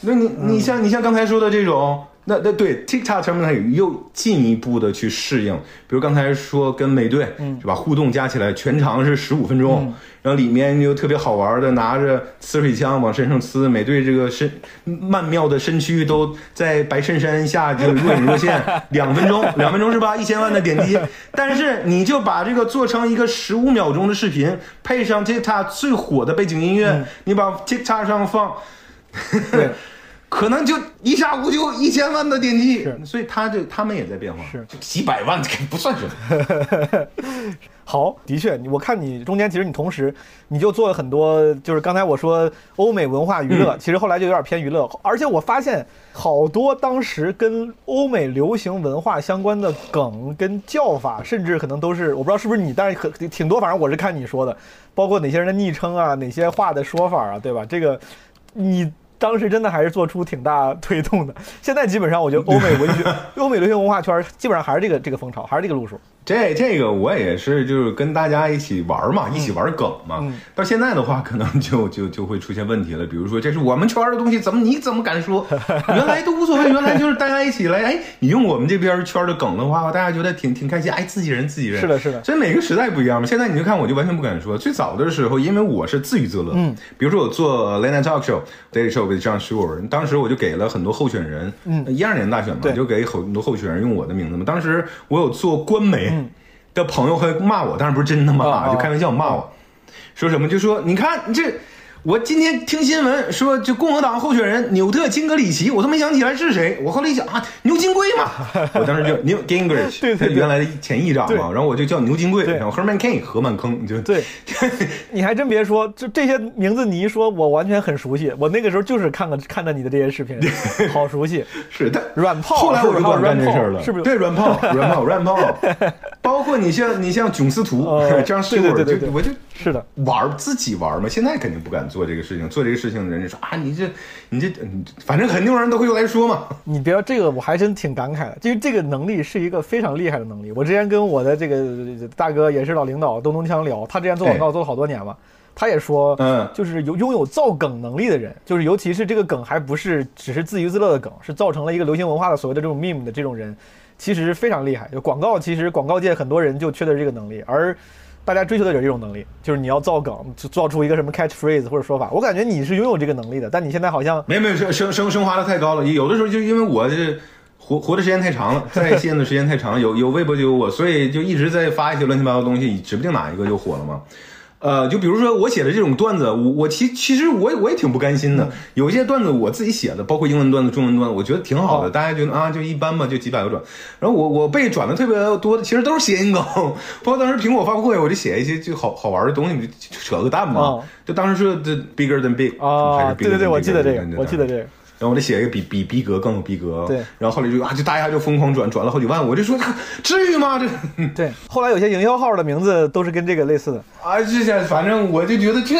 那你你像你像刚才说的这种，那那对 TikTok 上面它又进一步的去适应，比如刚才说跟美队是吧，互动加起来全长是十五分钟，然后里面又特别好玩的拿着呲水枪往身上呲，美队这个身曼妙的身躯都在白衬衫下就若隐若现，两分钟两分钟是吧？一千万的点击，但是你就把这个做成一个十五秒钟的视频，配上 TikTok 最火的背景音乐，你把 TikTok 上放。对，可能就一下午就一千万的点击，是所以他就他们也在变化，是就几百万不算什么。好，的确，我看你中间其实你同时你就做了很多，就是刚才我说欧美文化娱乐，其实后来就有点偏娱乐，而且我发现好多当时跟欧美流行文化相关的梗跟叫法，甚至可能都是我不知道是不是你，但是很挺多，反正我是看你说的，包括哪些人的昵称啊，哪些话的说法啊，对吧？这个你。当时真的还是做出挺大推动的。现在基本上，我觉得欧美文学、欧美流行文化圈基本上还是这个这个风潮，还是这个路数。这这个我也是，就是跟大家一起玩嘛，一起玩梗嘛。嗯到现在的话，可能就就就会出现问题了。比如说，这是我们圈的东西，怎么你怎么敢说？原来都无所谓，原来就是大家一起来。哎，你用我们这边圈的梗的话，大家觉得挺挺开心。哎，自己人自己人。是的是的所以每个时代不一样嘛。现在你就看，我就完全不敢说。最早的时候，因为我是自娱自乐。嗯。比如说我做 Late Night Talk Show、Daily Show with John Stewart，当时我就给了很多候选人。嗯一二年大选嘛，对就给很多候选人用我的名字嘛。当时我有做官媒。的朋友会骂我，当然不是真的骂，就开玩笑骂我，说什么？就说你看这我今天听新闻说，就共和党候选人纽特金格里奇，我都没想起来是谁。我后来一想啊，牛金贵嘛，我当时就牛 Gingrich，对对对。他原来的前议长对嘛，然后我就叫牛金贵，对。然后 Herman Cain 何曼坑，就对，你还真别说，就这些名字你一说，我完全很熟悉。我那个时候就是看个看着你的这些视频，好熟悉。是的，软炮后来我就不敢干这事儿了，是不是？对，软炮，软炮，软炮，包括你像你像囧司图哦 这样对对对对我就是的，玩儿自己玩儿嘛。现在肯定不敢做这个事情，做这个事情的人就说啊，你这你这，嗯反正很多人都会用来说嘛。你别说这个，我还真挺感慨的，就是这个能力是一个非常厉害的能力。我之前跟我的这个大哥也是老领导东东锵聊，他之前做广告做了好多年嘛，他也说，嗯就是有拥有造梗能力的人，就是尤其是这个梗还不是只是自娱自乐的梗，是造成了一个流行文化的所谓的这种 meme 的这种人，其实非常厉害。就广告，其实广告界很多人就缺的是这个能力，而大家追求的就是这种能力，就是你要造梗，就造出一个什么 catchphrase 或者说法。我感觉你是拥有这个能力的，但你现在好像没有没有升升升升华的太高了，有的时候就因为我这活活的时间太长了，在线的时间太长，有有微博就有我，所以就一直在发一些乱七八糟的东西，指不定哪一个就火了嘛。呃，就比如说我写的这种段子，我我其其实我也我也挺不甘心的。有一些段子我自己写的，包括英文段子、中文段子，我觉得挺好的，哦大家觉得啊就一般吧，就几百个转。然后我我被转的特别多的，其实都是谐音梗。包括当时苹果发布会，我就写一些就好好玩的东西，就扯个蛋嘛。哦就当时说这 bigger than big 还啊，对对对我记得这个对，我记得这个。然后我得写一个比比逼格更有逼格，对然后后来就啊，就大家就疯狂转，转了好几万，我就说至于吗？这 对，后来有些营销号的名字都是跟这个类似的。啊，这下反正我就觉得这，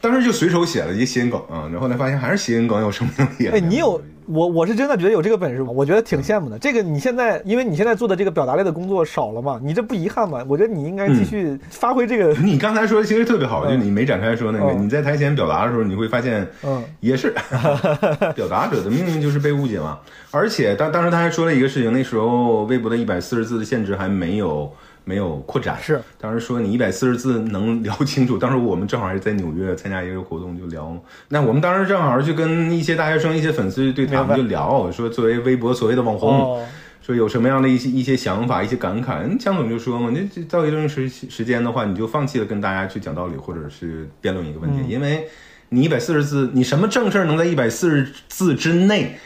当时就随手写了一个谐音梗啊，然后后来发现还是谐音梗有生命力。哎，你有我我是真的觉得有这个本事？我觉得挺羡慕的。这个你现在，因为你现在做的这个表达类的工作少了嘛，你这不遗憾吗？我觉得你应该继续发挥这个。你刚才说的其实特别好，嗯就你没展开说那个，嗯你在台前表达的时候，你会发现，嗯，也是 表达者的命运就是被误解嘛。而且当当时他还说了一个事情，那时候微博的一百四十字的限制还没有没有扩展，是当时说你一百四十字能聊清楚。当时我们正好还是在纽约参加一个活动，就聊。那我们当时正好就跟一些大学生、一些粉丝对他们就聊，说作为微博所谓的网红。哦，说有什么样的一些一些想法、一些感慨，嗯江总就说嘛，那这到一定时时间的话，你就放弃了跟大家去讲道理，或者是辩论一个问题，嗯因为你一百四十字，你什么正事儿能在一百四十字之内，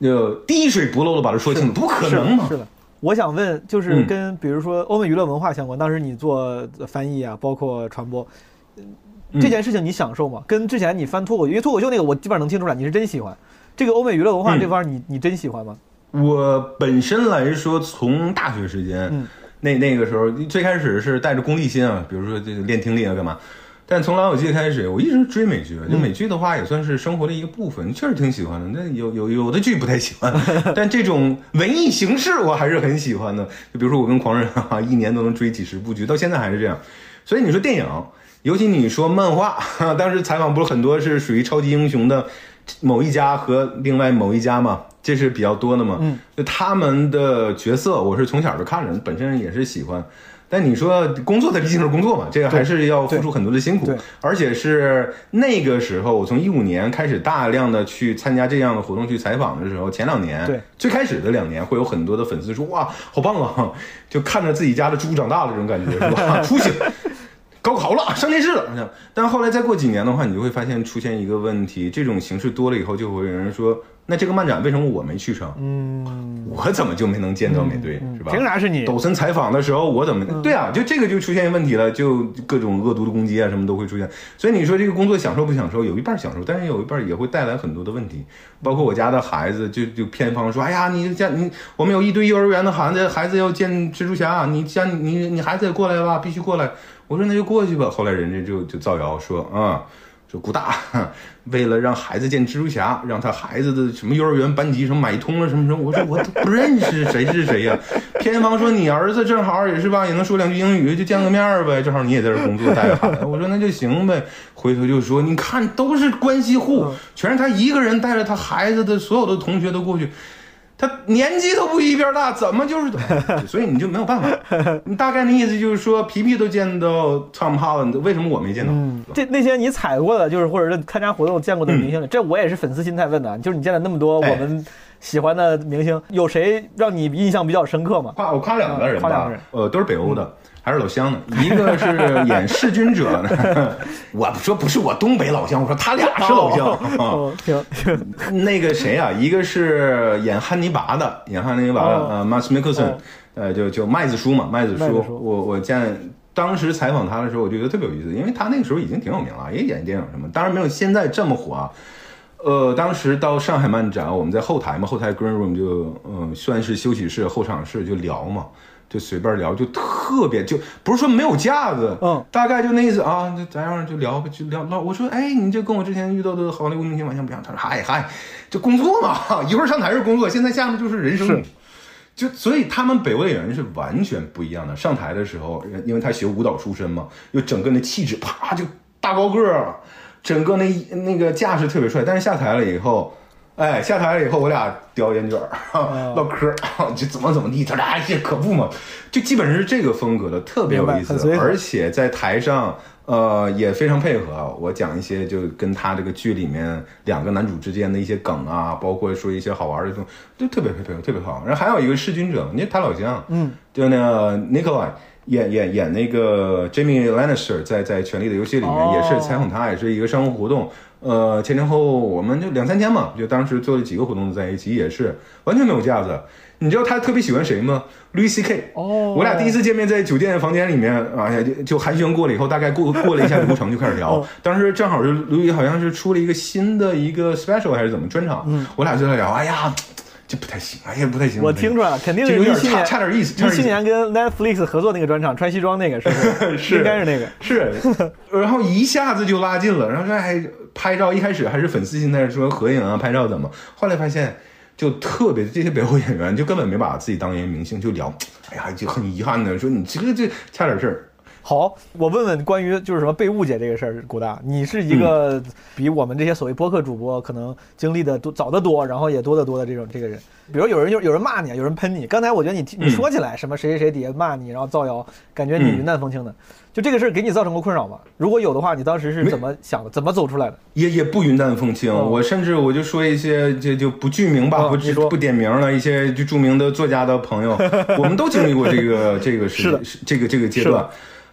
就滴水不漏的把它说清楚，不可能嘛是？的。我想问，就是嗯跟比如说欧美娱乐文化相关，当时你做翻译啊，包括传播，嗯这件事情你享受吗？跟之前你翻脱口秀，因为脱口秀那个我基本上能听出来你是真喜欢。这个欧美娱乐文化嗯这方面，你你真喜欢吗？我本身来说，从大学时间，嗯那那个时候最开始是带着功利心啊，比如说这个练听力啊，干嘛？但从老友记开始，我一直追美剧，就美剧的话也算是生活的一个部分，确实挺喜欢的。那有有有的剧不太喜欢，但这种文艺形式我还是很喜欢的。就比如说我跟狂人啊，一年都能追几十部剧，到现在还是这样。所以你说电影，尤其你说漫画，当时采访不是很多是属于超级英雄的某一家和另外某一家嘛，这是比较多的嘛。嗯，就他们的角色，我是从小就看着，本身也是喜欢。但你说工作，它毕竟是工作嘛，这个还是要付出很多的辛苦，而且是那个时候，我从一五年开始大量的去参加这样的活动去采访的时候，前两年，对最开始的两年会有很多的粉丝说哇，好棒啊，就看着自己家的猪长大了这种感觉是吧？出息。高考了，上电视了。但后来再过几年的话，你就会发现出现一个问题，这种形式多了以后，就会有人说，那这个漫展为什么我没去成？嗯，我怎么就没能见到美队，是吧？凭啥是你？抖森采访的时候，我怎么、对啊？就这个就出现问题了，就各种恶毒的攻击啊，什么都会出现。所以你说这个工作享受不享受？有一半享受，但是有一半也会带来很多的问题。包括我家的孩子，就就偏方说，哎呀，你家你我们有一堆幼儿园的孩子，孩子要见蜘蛛侠，你家你你孩子也过来吧，必须过来。我说那就过去吧。后来人家就就造谣说啊。说古大为了让孩子见蜘蛛侠，让他孩子的什么幼儿园班级什么买通了什么什么，我说我都不认识谁是谁呀、偏方说你儿子正好也是吧，也能说两句英语，就见个面儿呗，正好你也在这工作带着孩子。我说那就行呗。回头就说你看都是关系户，全是他一个人带着他孩子的所有的同学都过去。他年纪都不一边大，怎么就是？所以你就没有办法。你大概的意思就是说，皮皮都见到 Tom Holland，为什么我没见到？嗯，这那些你踩过的，就是或者是参加活动见过的明星里，这我也是粉丝心态问的，就是你见了那么多哎我们喜欢的明星，有谁让你印象比较深刻吗？夸我夸两个人吧夸两个人，呃，都是北欧的。还是老乡呢，一个是演弑君者的，我说不是我东北老乡，我说他俩是老乡。行行，那个谁啊，一个是演汉尼拔的，演汉尼拔呃，马斯米克森哦，呃，就就麦子叔嘛，麦子叔，麦子叔我我见当时采访他的时候，我就觉得特别有意思，因为他那个时候已经挺有名了，也演电影什么，当然没有现在这么火啊。呃，当时到上海漫展，我们在后台嘛，后台 green room 就嗯、算是休息室、候场室就聊嘛，就随便聊，就特别就不是说没有架子，嗯大概就那意思啊，就咱样就聊吧，就聊唠。我说，哎，你这跟我之前遇到的好莱坞明星完全不一样。他说，嗨嗨，就工作嘛，一会儿上台是工作，现在下面就是人生。就所以他们北欧的演员是完全不一样的。上台的时候，因为他学舞蹈出身嘛，又整个那气质啪就大高个儿，整个那那个架势特别帅。但是下台了以后，哎，下台了以后，我俩叼烟卷儿、唠嗑儿，就怎么怎么地。他说哎，这可不嘛，就基本上是这个风格的，特别有意思而且在台上。呃，也非常配合啊。我讲一些就跟他这个剧里面两个男主之间的一些梗啊，包括说一些好玩的东西，就特别配合，特别好。然后还有一个弑君者，你看他老乡，嗯，就那个 Nikolai 演演演那个 Jamie Lannister 在在《权力的游戏》里面哦也是采访他，也是一个商务活动。呃，前前后后我们就两三天嘛，就当时做了几个活动在一起，也是完全没有架子。你知道他特别喜欢谁吗？Louis C.K. 哦我俩第一次见面在酒店房间里面，哎呀，就就寒暄过了以后，大概过过了一下流程就开始聊。哦 当时正好是 Louis 好像是出了一个新的一个 special 还是怎么专场，我俩就在聊，哎呀，这不太行，哎呀不太行。我听出来了，肯定是有点差一七年差点意思，差一七年跟 Netflix 合作那个专场，穿西装那个是不是？是应该是那个。是，然后一下子就拉近了，然后说还拍照，一开始还是粉丝心态说合影啊、拍照怎么，后来发现就特别这些北欧演员就根本没把自己当一个明星，就聊，哎呀，就很遗憾的说你这个这差点事儿。好，我问问关于就是什么被误解这个事儿，古大，你是一个比我们这些所谓播客主播可能经历的多早得多，然后也多得多的这种这个人。比如有人有有人骂你，有人喷你。刚才我觉得你你说起来什么谁谁谁底下骂你，然后造谣，感觉你嗯云淡风轻的。就这个事儿给你造成过困扰吗？如果有的话，你当时是怎么想的？怎么走出来的？也也不云淡风轻，哦我甚至我就说一些就就不具名吧，不不点名了，一些就著名的作家的朋友，我们都经历过这个这个是这个这个阶段。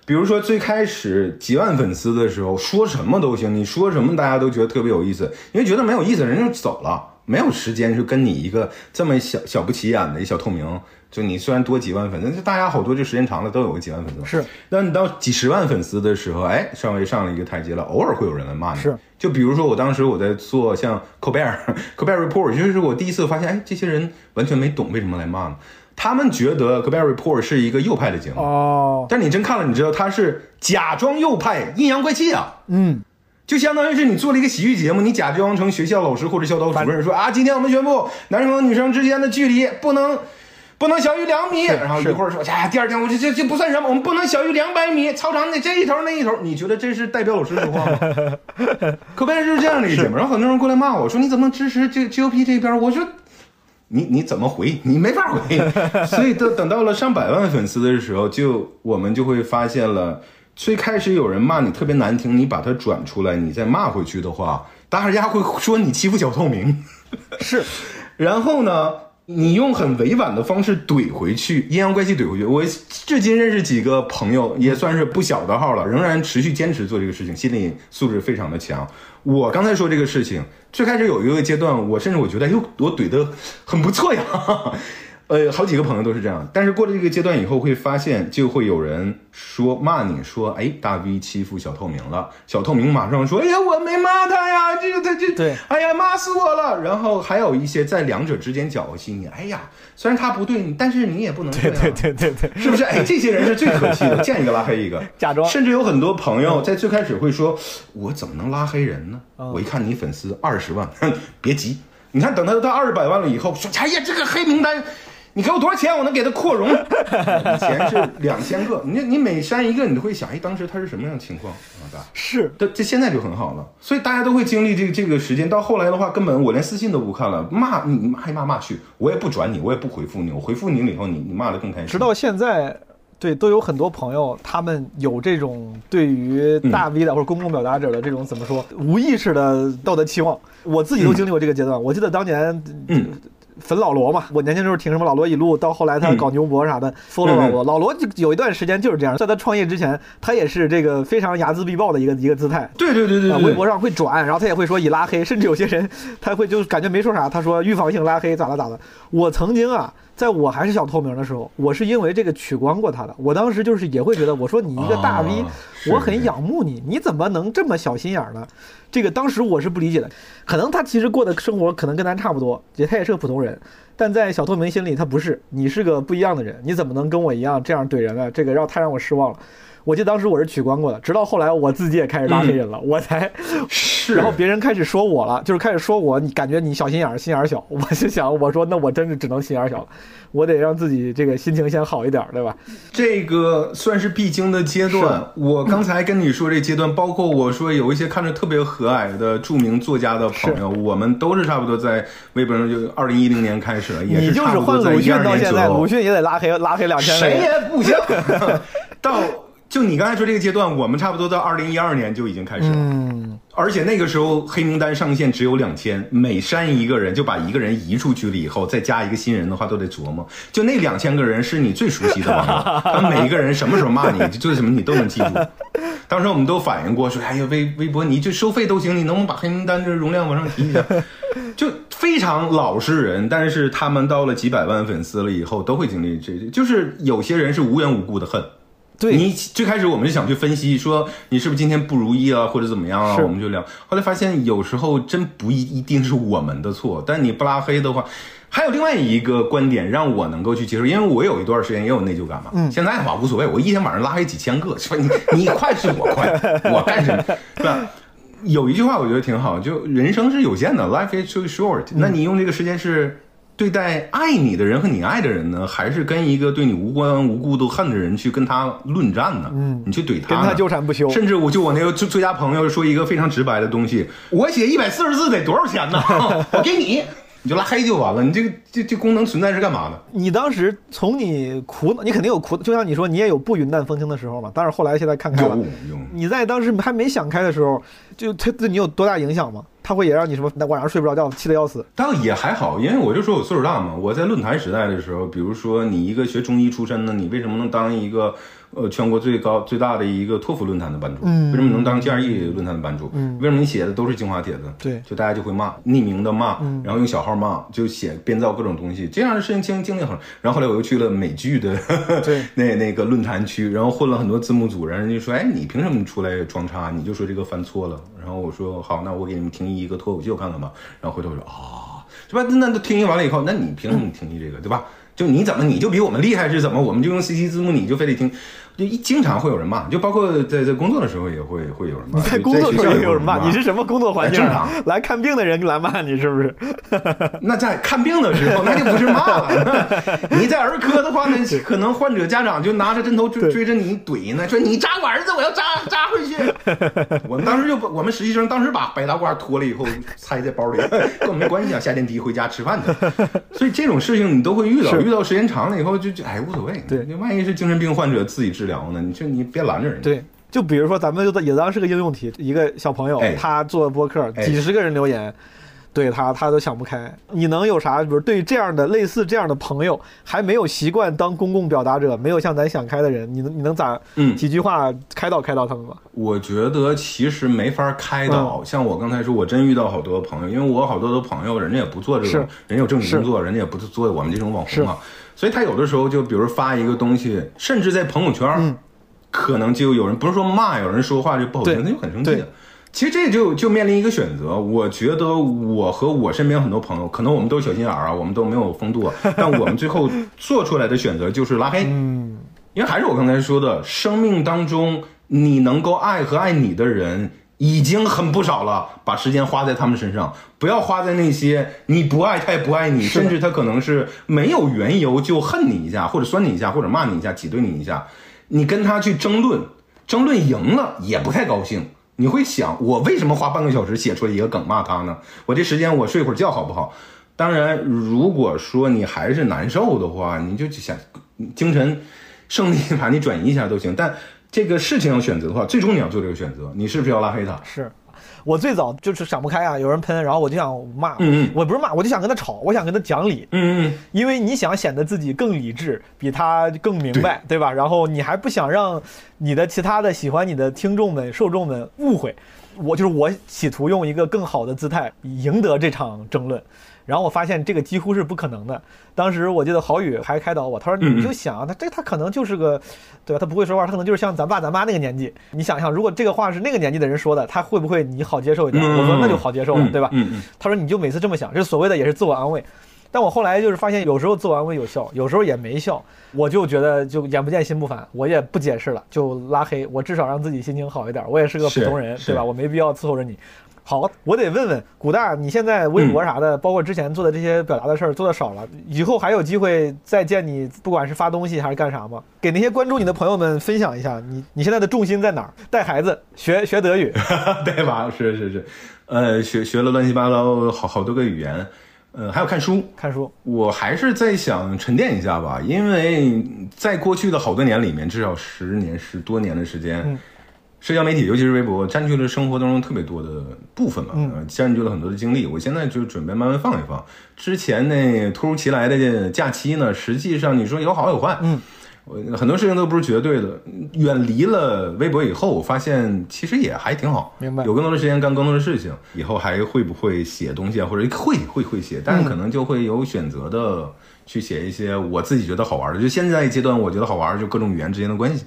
比如说最开始几万粉丝的时候，说什么都行，你说什么大家都觉得特别有意思，因为觉得没有意思，人就走了，没有时间去跟你一个这么小小不起眼的一小透明。就你虽然多几万粉丝，就大家好多就时间长了都有个几万粉丝。是，那你到几十万粉丝的时候，哎，稍微上了一个台阶了，偶尔会有人来骂你。是，就比如说我当时我在做像 Colbert Colbert Report，就是我第一次发现，哎，这些人完全没懂为什么来骂呢？他们觉得 Colbert Report 是一个右派的节目，哦，但你真看了，你知道他是假装右派，阴阳怪气啊。嗯，就相当于是你做了一个喜剧节目，你假装成学校老师或者教导主任说啊，今天我们宣布男生和女生之间的距离不能不能小于两米，然后一会儿说，哎，第二天我这这这不算什么，我们不能小于两百米，操场的这一头那一头，你觉得这是代表老师说话吗？可别是这样的一个节目，然后很多人过来骂我说你怎么能支持这 GOP 这边？我说。你你怎么回？你没法回，所以等等到了上百万粉丝的时候，就我们就会发现了，最开始有人骂你特别难听，你把它转出来，你再骂回去的话，大家会说你欺负小透明。是，然后呢，你用很委婉的方式怼回去，阴阳怪气怼回去。我至今认识几个朋友，也算是不小的号了，仍然持续坚持做这个事情，心理素质非常的强。我刚才说这个事情，最开始有一个阶段，我甚至我觉得，哎呦，我怼的很不错呀。呃，好几个朋友都是这样，但是过了这个阶段以后，会发现就会有人说骂你说，哎，大 V 欺负小透明了，小透明马上说，哎呀，我没骂他呀，这个他这，对哎呀，骂死我了。然后还有一些在两者之间搅和心理，哎呀，虽然他不对，但是你也不能这样，对对对对对，是不是？哎，这些人是最可气的，见一个拉黑一个，假装甚至有很多朋友在最开始会说，我怎么能拉黑人呢？哦我一看你粉丝二十万，哼别急，你看等他到二百万了以后，说，哎呀，这个黑名单。你给我多少钱，我能给他扩容？以前是两千个，你你每删一个，你都会想，哎，当时他是什么样的情况？啊，大是这这现在就很好了，所以大家都会经历这个这个时间。到后来的话，根本我连私信都不看了，骂你你爱骂骂去，我也不转你，我也不回复你，我回复你了以后，你你骂的更开心。直到现在，对，都有很多朋友，他们有这种对于大 V 的或者公共表达者的这种怎么说无意识的道德期望。我自己都经历过这个阶段。我记得当年，嗯粉老罗嘛。我年轻时候听什么老罗一路，到后来他搞牛博啥的，follow 老罗。老罗就有一段时间就是这样，在他创业之前，他也是这个非常睚眦必报的一个一个姿态。对对对对对，微博上会转，然后他也会说已拉黑，甚至有些人他会就感觉没说啥，他说预防性拉黑咋了咋了。我曾经啊。在我还是小透明的时候，我是因为这个取关过他的。我当时就是也会觉得，我说你一个大 V，我很仰慕你，你怎么能这么小心眼呢？这个当时我是不理解的。可能他其实过的生活可能跟咱差不多，也他也是个普通人，但在小透明心里他不是，你是个不一样的人，你怎么能跟我一样这样怼人呢？这个让太让我失望了。我记得当时我是取关过的，直到后来我自己也开始拉黑人了，我才是，然后别人开始说我了，就是开始说我，你感觉你小心眼儿，心眼儿小。我就想，我说那我真是只能心眼儿小了，我得让自己这个心情先好一点，对吧？这个算是必经的阶段。我刚才跟你说这阶段，包括我说有一些看着特别和蔼的著名作家的朋友，我们都是差不多在微博上就二零一零年开始了，也是差不多在一二年左右。鲁迅也得拉黑拉黑两千谁也不行，到。就你刚才说这个阶段，我们差不多到二零一二年就已经开始了，嗯，而且那个时候黑名单上限只有两千，每删一个人就把一个人移出去了，以后再加一个新人的话都得琢磨。就那两千个人是你最熟悉的网友，他每一个人什么时候骂你，做什么你都能记住。当时我们都反映过说，哎呀，微微博你就收费都行，你能不能把黑名单这容量往上提一下？就非常老实人，但是他们到了几百万粉丝了以后，都会经历这，就是有些人是无缘无故的恨。你最开始我们就想去分析，说你是不是今天不如意啊，或者怎么样啊？我们就聊。后来发现有时候真不一一定是我们的错，但你不拉黑的话，还有另外一个观点让我能够去接受，因为我有一段时间也有内疚感嘛。嗯。现在的话无所谓，我一天晚上拉黑几千个，是吧？你你快是我快，我干什么？是吧？有一句话我觉得挺好，就人生是有限的，life is too short。那你用这个时间是。对待爱你的人和你爱的人呢，还是跟一个对你无关无故都恨的人去跟他论战呢？嗯，你去怼他，跟他纠缠不休。甚至我就我那个最最佳朋友说一个非常直白的东西：我写一百四十字得多少钱呢？我给你，你就拉黑就完了。你这个这这功能存在是干嘛的？你当时从你苦恼，你肯定有苦，就像你说，你也有不云淡风轻的时候嘛。但是后来现在看开了。你在当时还没想开的时候，就他对你有多大影响吗？他会也让你什么晚上睡不着觉，气得要死？倒也还好，因为我就说我岁数大嘛。我在论坛时代的时候，比如说你一个学中医出身的，你为什么能当一个？呃，全国最高最大的一个托福论坛的版主，为什么能当 GRE 论坛的版主？为什么你写的都是精华帖子？对，就大家就会骂，匿名的骂，然后用小号骂，就写编造各种东西，这样的事情经经历很。然后后来我又去了美剧的 那那个论坛区，然后混了很多字幕组，然后人家说，哎，你凭什么出来装叉？你就说这个翻错了。然后我说好，那我给你们听一个脱口秀看看吧。然后回头说啊，是吧？那那听完了以后，那你凭什么听你这个，对吧？就你怎么你就比我们厉害是怎么？我们就用 CC 字幕，你就非得听。就一经常会有人骂，就包括在在工作的时候也会会有人骂。你在工作时候也有人骂，你是什么工作环境？正常来看病的人来骂你是不是？那在看病的时候那就不是骂了。你在儿科的话呢，可能患者家长就拿着针头追追着你怼呢，说你扎我儿子，我要扎扎回去。我们当时就我们实习生当时把白大褂脱了以后揣在包里，跟我没关系啊，下电梯回家吃饭去。所以这种事情你都会遇到，遇到时间长了以后就就哎无所谓。对，你万一是精神病患者自己治。聊呢？你就你别拦着人。对，就比如说咱们就也当是个应用题，一个小朋友他做播客，几十个人留言，对他他都想不开。你能有啥？比如对这样的类似这样的朋友，还没有习惯当公共表达者，没有像咱想开的人，你能你能咋？嗯，几句话开导开导他们吧。我觉得其实没法开导。像我刚才说，我真遇到好多朋友，因为我好多的朋友，人家也不做这种，人家有正经工作，人家也不做我们这种网红啊。所以他有的时候就比如发一个东西，甚至在朋友圈，可能就有人不是说骂，有人说话就不好听，他就很生气。其实这就就面临一个选择。我觉得我和我身边很多朋友，可能我们都是小心眼儿啊，我们都没有风度，但我们最后做出来的选择就是拉黑。嗯，因为还是我刚才说的，生命当中你能够爱和爱你的人。已经很不少了，把时间花在他们身上，不要花在那些你不爱他也不爱你，甚至他可能是没有缘由就恨你一下，或者酸你一下，或者骂你一下，挤兑你一下，你跟他去争论，争论赢了也不太高兴。你会想，我为什么花半个小时写出来一个梗骂他呢？我这时间我睡会儿觉好不好？当然，如果说你还是难受的话，你就想精神胜利把你转移一下都行，但。这个事情要选择的话，最终你要做这个选择，你是不是要拉黑他？是，我最早就是想不开啊，有人喷，然后我就想骂，嗯嗯我不是骂，我就想跟他吵，我想跟他讲理，嗯嗯，因为你想显得自己更理智，比他更明白，对吧？然后你还不想让你的其他的喜欢你的听众们、受众们误会，我就是我企图用一个更好的姿态赢得这场争论。然后我发现这个几乎是不可能的。当时我记得郝宇还开导我，他说：“嗯嗯你就想，他这他可能就是个，对吧？他不会说话，他可能就是像咱爸咱妈那个年纪。你想想，如果这个话是那个年纪的人说的，他会不会你好接受一点？”嗯我说：“那就好接受了，嗯对吧？”他说：“你就每次这么想，这所谓的也是自我安慰。”但我后来就是发现，有时候自我安慰有效，有时候也没效。我就觉得就眼不见心不烦，我也不解释了，就拉黑。我至少让自己心情好一点。我也是个普通人，对吧？我没必要伺候着你。好，我得问问古大，你现在微博啥的，包括之前做的这些表达的事儿做的少了，以后还有机会再见你，不管是发东西还是干啥吗？给那些关注你的朋友们分享一下，你你现在的重心在哪儿？带孩子学学德语，对吧？是是是，呃，学学了乱七八糟好好多个语言，呃，还有看书。看书，我还是在想沉淀一下吧，因为在过去的好多年里面，至少十年、十多年的时间，嗯社交媒体，尤其是微博，占据了生活当中特别多的部分嘛，嗯呃占据了很多的精力。我现在就准备慢慢放一放。之前那突如其来的假期呢，实际上你说有好有坏，嗯。我很多事情都不是绝对的。远离了微博以后，我发现其实也还挺好，明白有更多的时间干更多的事情。以后还会不会写东西啊？或者会会会写，但是可能就会有选择的去写一些我自己觉得好玩的。就现在阶段，我觉得好玩，就各种语言之间的关系。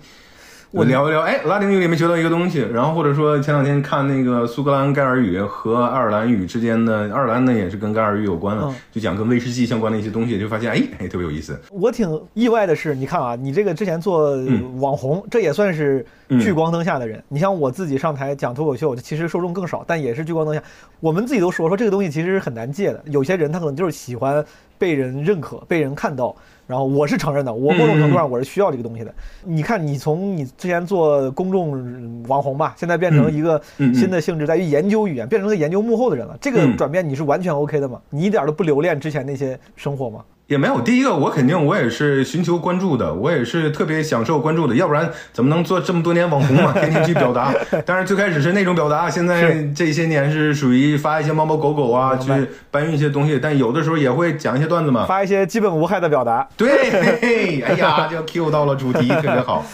我聊一聊，哎，拉丁语里面学到一个东西，然后或者说前两天看那个苏格兰盖尔语和爱尔兰语之间的，爱尔兰呢也是跟盖尔语有关的，嗯就讲跟威士忌相关的一些东西，就发现哎哎特别有意思。我挺意外的是，你看啊，你这个之前做嗯网红，这也算是聚光灯下的人。你像我自己上台讲脱口秀，其实受众更少，但也是聚光灯下。我们自己都说说这个东西其实是很难戒的。有些人他可能就是喜欢被人认可、被人看到。然后我是承认的，我某种程度上我是需要这个东西的。你看，你从你之前做公众网红吧，现在变成一个新的性质，在于研究语言，变成了个研究幕后的人了。这个嗯转变你是完全 OK 的吗？你一点都不留恋之前那些生活吗？也没有，第一个我肯定我也是寻求关注的，我也是特别享受关注的，要不然怎么能做这么多年网红嘛？天天去表达，当然最开始是那种表达，现在这些年是属于发一些猫猫狗狗啊，去搬运一些东西，但有的时候也会讲一些段子嘛。发一些基本无害的表达。对，哎呀，就 Q 到了主题，特别好。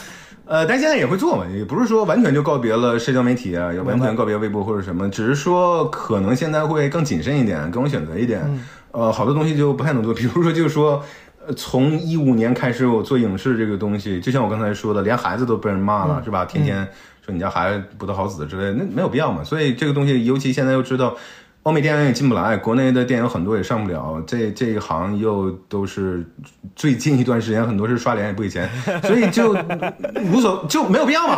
呃，但现在也会做嘛，也不是说完全就告别了社交媒体啊，也完全告别微博或者什么，只是说可能现在会更谨慎一点，更有选择一点。呃，好多东西就不太能做，比如说就是说，呃，从一五年开始我做影视这个东西，就像我刚才说的，连孩子都被人骂了，是吧？天天说你家孩子不得好死之类的，那没有必要嘛。所以这个东西，尤其现在又知道。欧美电影也进不来，国内的电影很多也上不了，这这一行又都是最近一段时间很多是刷脸也不给钱，所以就无所就没有必要嘛，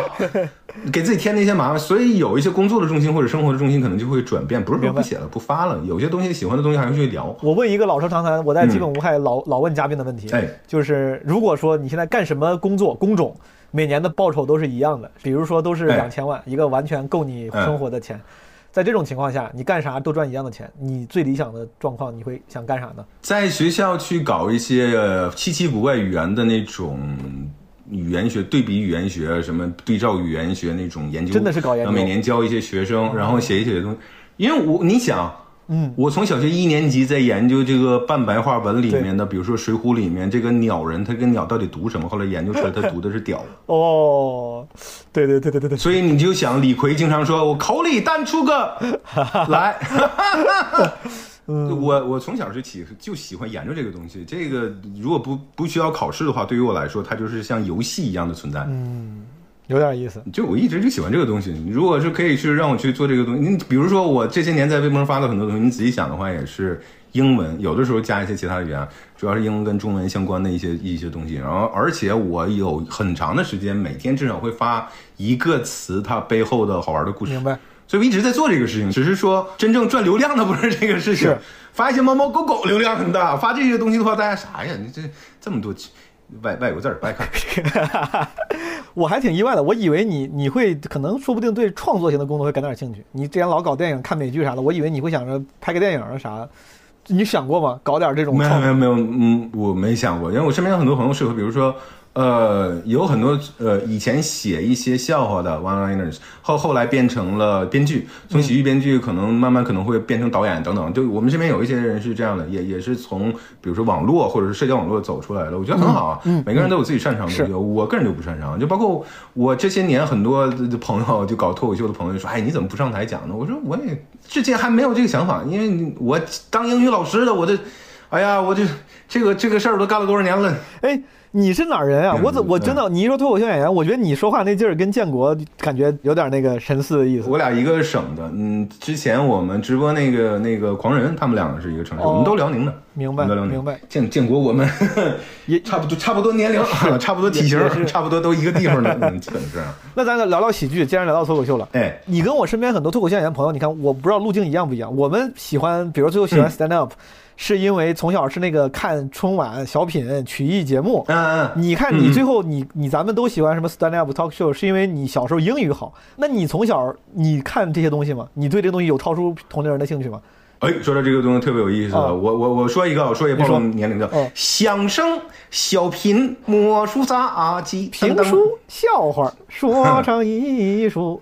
给自己添那些麻烦。所以有一些工作的重心或者生活的重心可能就会转变，不是说不写了不发了，有些东西喜欢的东西还会去聊。我问一个老生常谈，我在基本无害老、老问嘉宾的问题，哎就是如果说你现在干什么工作工种，每年的报酬都是一样的，比如说都是哎两千万，一个完全够你生活的钱，在这种情况下，你干啥都赚一样的钱，你最理想的状况你会想干啥呢？在学校去搞一些呃稀奇古怪语言的那种语言学、对比语言学、什么对照语言学那种研究，真的是搞研究每年教一些学生，然后写一写东西。因为我你想，嗯，我从小学一年级在研究这个半白话文里面的，比如说《水浒》里面这个鸟人，他跟鸟到底读什么？后来研究出来，他读的是屌。哦，对对对对对对，所以你就想，李逵经常说：“我口里淡出个 来。我我从小就喜就喜欢研究这个东西。这个如果不不需要考试的话，对于我来说，它就是像游戏一样的存在。嗯有点意思。就我一直就喜欢这个东西。如果是可以去让我去做这个东西，你比如说我这些年在微博上发的很多东西，你仔细想的话，也是英文，有的时候加一些其他的语言，主要是英文跟中文相关的一些一些东西。然后，而且我有很长的时间，每天至少会发一个词，它背后的好玩的故事。明白。所以我一直在做这个事情，只是说真正赚流量的不是这个事情。发一些猫猫狗狗流量很大，发这些东西的话，大家啥呀？你这这么多外外国字儿不爱看。我还挺意外的，我以为你你会可能说不定对创作型的工作会感点兴趣。你之前老搞电影、看美剧啥的，我以为你会想着拍个电影啊啥。你想过吗？搞点这种没有没有没有，嗯，我没想过，因为我身边有很多朋友适合，比如说，呃，有很多呃，以前写一些笑话的 one-liners，后后来变成了编剧，从喜剧编剧可能慢慢可能会变成导演等等。就我们身边有一些人是这样的，也也是从比如说网络或者是社交网络走出来的，我觉得很好啊。嗯嗯每个人都有自己擅长的我个人就不擅长。就包括我这些年很多的朋友，就搞脱口秀的朋友说：“哎，你怎么不上台讲呢？”我说：“我也之前还没有这个想法，因为我当英语老师的，我这，哎呀，我这这个这个事儿都干了多少年了。”哎，你是哪儿人啊？嗯我怎我真的，你一说脱口秀演员，我觉得你说话那劲儿跟建国感觉有点那个神似的意思。我俩一个省的，嗯，之前我们直播那个那个狂人，他们两个是一个城市，哦我们都辽宁的，明白明白。建建国我们 也 差不多差不多年龄，差不多体型，差不多都一个地方的，嗯，基本是。那咱聊聊喜剧，既然聊到脱口秀了，哎，你跟我身边很多脱口秀演员朋友，你看，我不知道路径一样不一样。我们喜欢，比如最后喜欢嗯 stand up，、是因为从小是那个看春晚、小品、曲艺节目。嗯嗯，你看，你最后你你咱们都喜欢什么 stand up talk show，是因为你小时候英语好。那你从小你看这些东西吗？你对这个东西有超出同龄人的兴趣吗？哎，说到这个东西特别有意思，哦我我我说一个，我说也暴露你说年龄的哦，相声、小品、魔术杂技、评书、笑话、说唱艺术，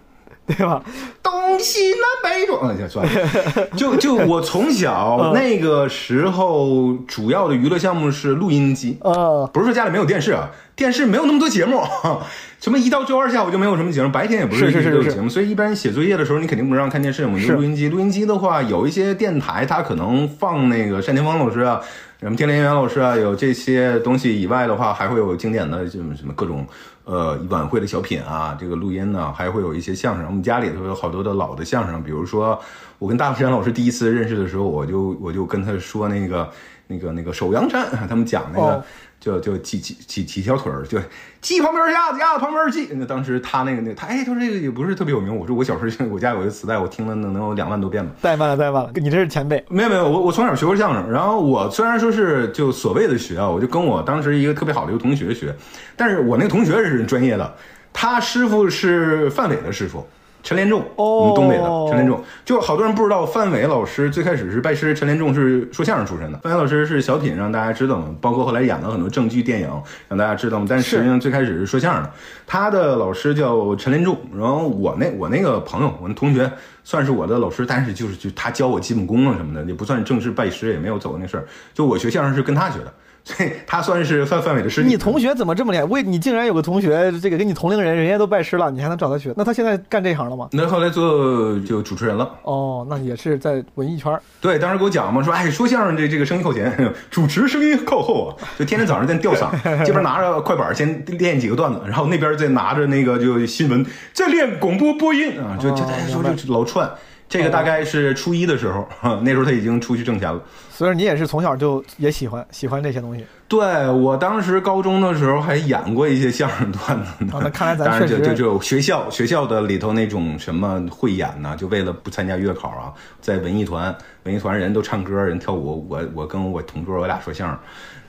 对吧？东西南北中，嗯，算了，就就我从嗯小那个时候，主要的娱乐项目是录音机，呃，不是说家里没有电视啊，电视没有那么多节目，什么一到周二下午就没有什么节目，白天也不是一直都有节目，所以一般写作业的时候，你肯定不让看电视嘛，你是就录音机。录音机的话，有一些电台它可能放那个单田芳老师啊。什么天连元老师啊，有这些东西以外的话，还会有经典的什么什么各种呃晚会的小品啊，这个录音呢，还会有一些相声。我们家里头有好多的老的相声，比如说我跟大山老师第一次认识的时候，我就我就跟他说那个那个那个首阳山，他们讲那个。就就几几几几条腿儿，就鸡旁边儿鸭子，鸭子旁边儿鸡。那当时他那个那个他哎，他说这个也不是特别有名。我说我小时候我家有一个磁带，我听了能能有两万多遍吧。怠慢了，怠慢了，你这是前辈。没有没有，我我从小学过相声，然后我虽然说是就所谓的学啊，我就跟我当时一个特别好的一个同学学，但是我那个同学是专业的，他师傅是范伟的师傅。陈连仲，哦我们东北的陈连仲，就好多人不知道，范伟老师最开始是拜师，陈连仲是说相声出身的。范伟老师是小品让大家知道嘛，包括后来演了很多正剧电影让大家知道嘛。但实际上最开始是说相声的，他的老师叫陈连仲，然后我那我那个朋友，我那同学算是我的老师，但是就是就他教我基本功啊什么的，也不算正式拜师，也没有走那事儿。就我学相声是跟他学的，所 以他算是范范伟的师弟。你同学怎么这么厉害？为你竟然有个同学，这个跟你同龄人，人家都拜师了，你还能找他学？那他现在干这行了吗？那后来做就主持人了。哦，那也是在文艺圈。对，当时给我讲嘛，说哎，说相声这这个声音靠前，主持声音靠后啊，就天天早上在吊嗓，这边拿着快板先练几个段子，然后那边再拿着那个就新闻再练广播播音啊，就就大家说就老串。这个大概是初一的时候，那时候他已经出去挣钱了。所以你也是从小就也喜欢喜欢这些东西。对我当时高中的时候还演过一些相声段子呢。啊那看来咱当然就确实就就学校学校的里头那种什么汇演呐，就为了不参加月考啊，在文艺团，文艺团人都唱歌，人跳舞，我我跟我同桌我俩说相声。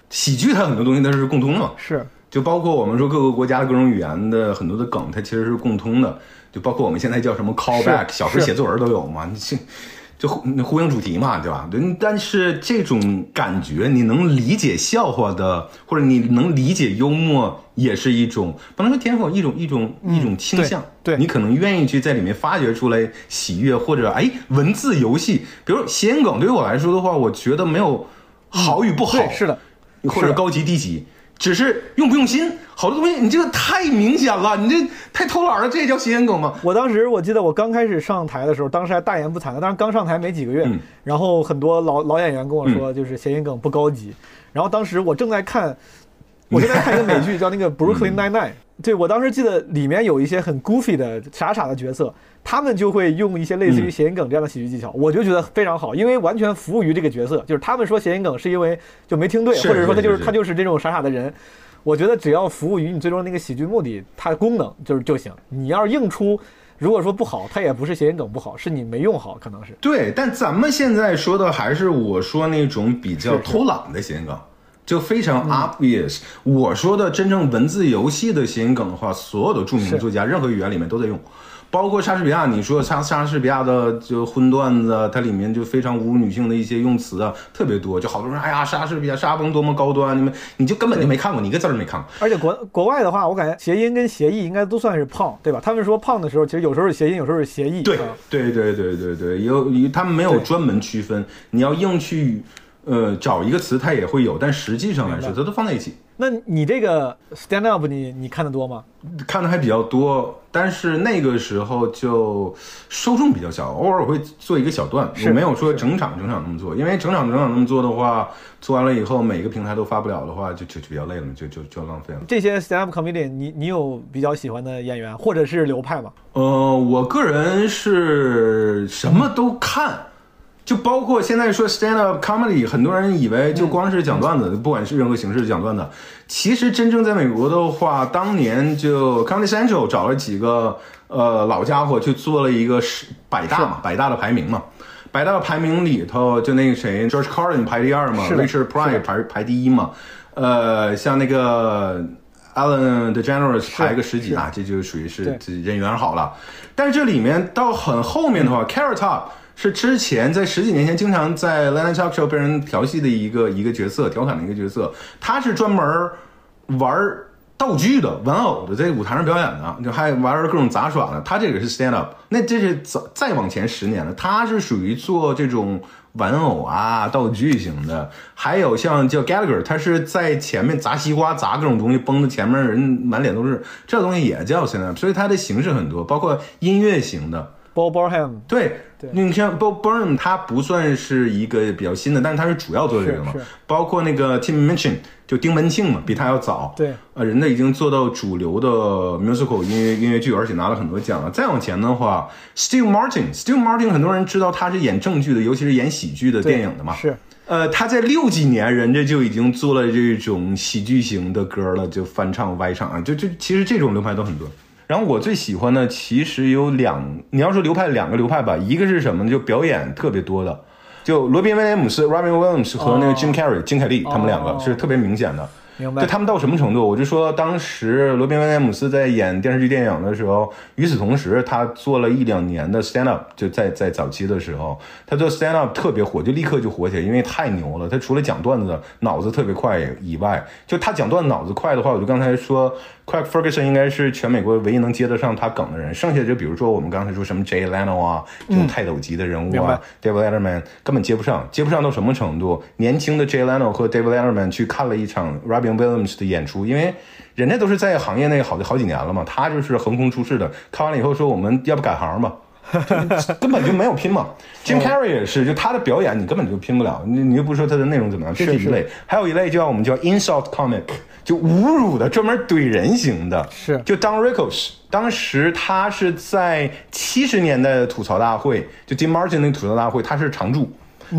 喜剧它很多东西它是共通的嘛，是，就包括我们说各个国家的各种语言的很多的梗，它其实是共通的。就包括我们现在叫什么 callback，小时候写作文都有嘛，你这就呼呼应主题嘛，对吧？对，但是这种感觉，你能理解笑话的，或者你能理解幽默，也是一种不能说天赋，一种一种一种倾向。嗯对对你可能愿意去在里面发掘出来喜悦，或者哎文字游戏，比如谐音梗，对于我来说的话，我觉得没有好与不好，是的或者高级低级，只是用不用心。好多东西你这个太明显了，你这太偷懒了，这也叫谐音梗吗？我当时我记得我刚开始上台的时候，当时还大言不惭的，当时刚上台没几个月，嗯然后很多老老演员跟我说，就是谐音梗不高级。然后当时我正在看，我正在看一个美剧 叫那个《Brooklyn Nine-Nine》，对我当时记得里面有一些很 goofy 的傻傻的角色，他们就会用一些类似于谐音梗这样的喜剧技巧，我就觉得非常好，因为完全服务于这个角色，就是他们说谐音梗是因为就没听对，或者说他就是他就是这种傻傻的人。我觉得只要服务于你最终那个喜剧目的，它功能就是就行。你要是硬出，如果说不好，它也不是谐音梗不好，是你没用好，可能是。对，但咱们现在说的还是我说那种比较偷懒的谐音梗。就非常 obvious。我说的真正文字游戏的谐音梗的话，所有的著名作家任何语言里面都在用。包括莎士比亚，你说莎莎士比亚的就荤段子，它里面就非常侮辱女性的一些用词啊，特别多。就好多人，哎呀，莎士比亚莎翁多么高端，你们你就根本就没看过，你一个字儿没看过。而且国国外的话，我感觉谐音跟谐义应该都算是胖，对吧？他们说胖的时候，其实有时候是谐音，有时候是谐义。对啊对对对对对，有有他们没有专门区分，你要硬去呃找一个词，它也会有，但实际上来说，它都放在一起。那你这个 stand up，你你看的多吗？看的还比较多，但是那个时候就受众比较小，偶尔会做一个小段，我没有说整场整场那么做，因为整场整场那么做的话，做完了以后每个平台都发不了的话，就就就比较累了，就就就浪费了。这些 stand up comedian，你你有比较喜欢的演员或者是流派吗？呃，我个人是什么都看，就包括现在说 stand up comedy，很多人以为就光是讲段子，不管是任何形式讲段子，其实真正在美国的话，当年就 Comedy Central 找了几个呃老家伙去做了一个十百大嘛，百大的排名嘛。百大的排名里头，就那个谁，George Carlin 排第二嘛，Richard Pryor 排排第一嘛，呃，像那个 Alan DeGeneres 排个十几啊，这就属于是人缘好了。但是这里面到很后面的话，Carrot Top 是之前在十几年前经常在 Late Night Talk Show 被人调戏的一个一个角色，调侃的一个角色。他是专门玩道具的、玩偶的，在舞台上表演的，就还玩各种杂耍的。他这个是 stand up，那这是再再往前十年了，他是属于做这种玩偶啊、道具型的。还有像叫 Gallagher，他是在前面砸西瓜、砸各种东西，崩的前面人满脸都是，这东西也叫 stand up。所以它的形式很多，包括音乐型的。Bob Burnham 对，你像 Bob Burnham，他不算是一个比较新的，但是他是主要做这个嘛。包括那个 Tim Minchin，就丁文庆嘛，比他要早。对，呃，人家已经做到主流的 musical 音乐音乐剧，而且拿了很多奖了。再往前的话，Steve Martin，Steve Martin 很多人知道他是演正剧的，尤其是演喜剧的电影的嘛。是呃，他在六几年，人家就已经做了这种喜剧型的歌了，就翻唱、歪唱啊，就就其实这种流派都很多。然后我最喜欢的其实有两，你要说流派两个流派吧，一个是什么呢？就表演特别多的，就罗宾威廉姆斯 （Robin Williams） 和那个 Jim Carrey、金凯利，他们两个是特别明显的。明白就他们到什么程度？我就说，当时罗宾威廉姆斯在演电视剧、电影的时候，与此同时，他做了一两年的 stand up，就在在早期的时候，他做 stand up 特别火，就立刻就火起来，因为太牛了。他除了讲段子，脑子特别快以外，就他讲段子脑子快的话，我就刚才说，Craig Ferguson 应该是全美国唯一能接得上他梗的人，剩下就比如说我们刚才说什么 Jay Leno 啊，这种泰斗级的人物啊、David Letterman 根本接不上，接不上到什么程度？年轻的 Jay Leno 和 David Letterman 去看了一场 Robin Williams 的演出，因为人家都是在行业内好好几年了嘛，他就是横空出世的。看完了以后说，我们要不改行吧？就 根本就没有拼嘛。Jim Carrey 也是，就他的表演你根本就拼不了，你你又不说他的内容怎么样，这是一类。还有一类叫我们叫 insult comic，就侮辱的，专门怼人型的。是就 Don Rickles，当时他是在七十年代的吐槽大会，就 Jim Martin 那个吐槽大会，他是常驻。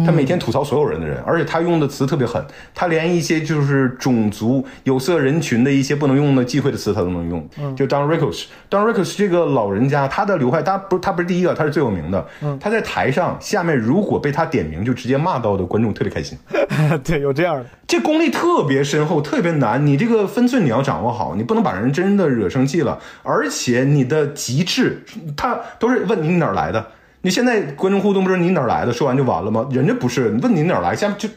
他每天吐槽所有人的人，而且他用的词特别狠，他连一些就是种族有色人群的一些不能用的忌讳的词他都能用。就 Don Rickles，Don Rickles 这个老人家，他的流派，他不他不是第一个，他是最有名的。他在台上下面如果被他点名，就直接骂到的观众特别开心。对，有这样的。这功力特别深厚，特别难。你这个分寸你要掌握好，你不能把人真的惹生气了。而且你的极致，他都是问你哪儿来的。你现在观众互动不是你哪儿来的，说完就完了吗？人家不是，问你哪儿来，下面就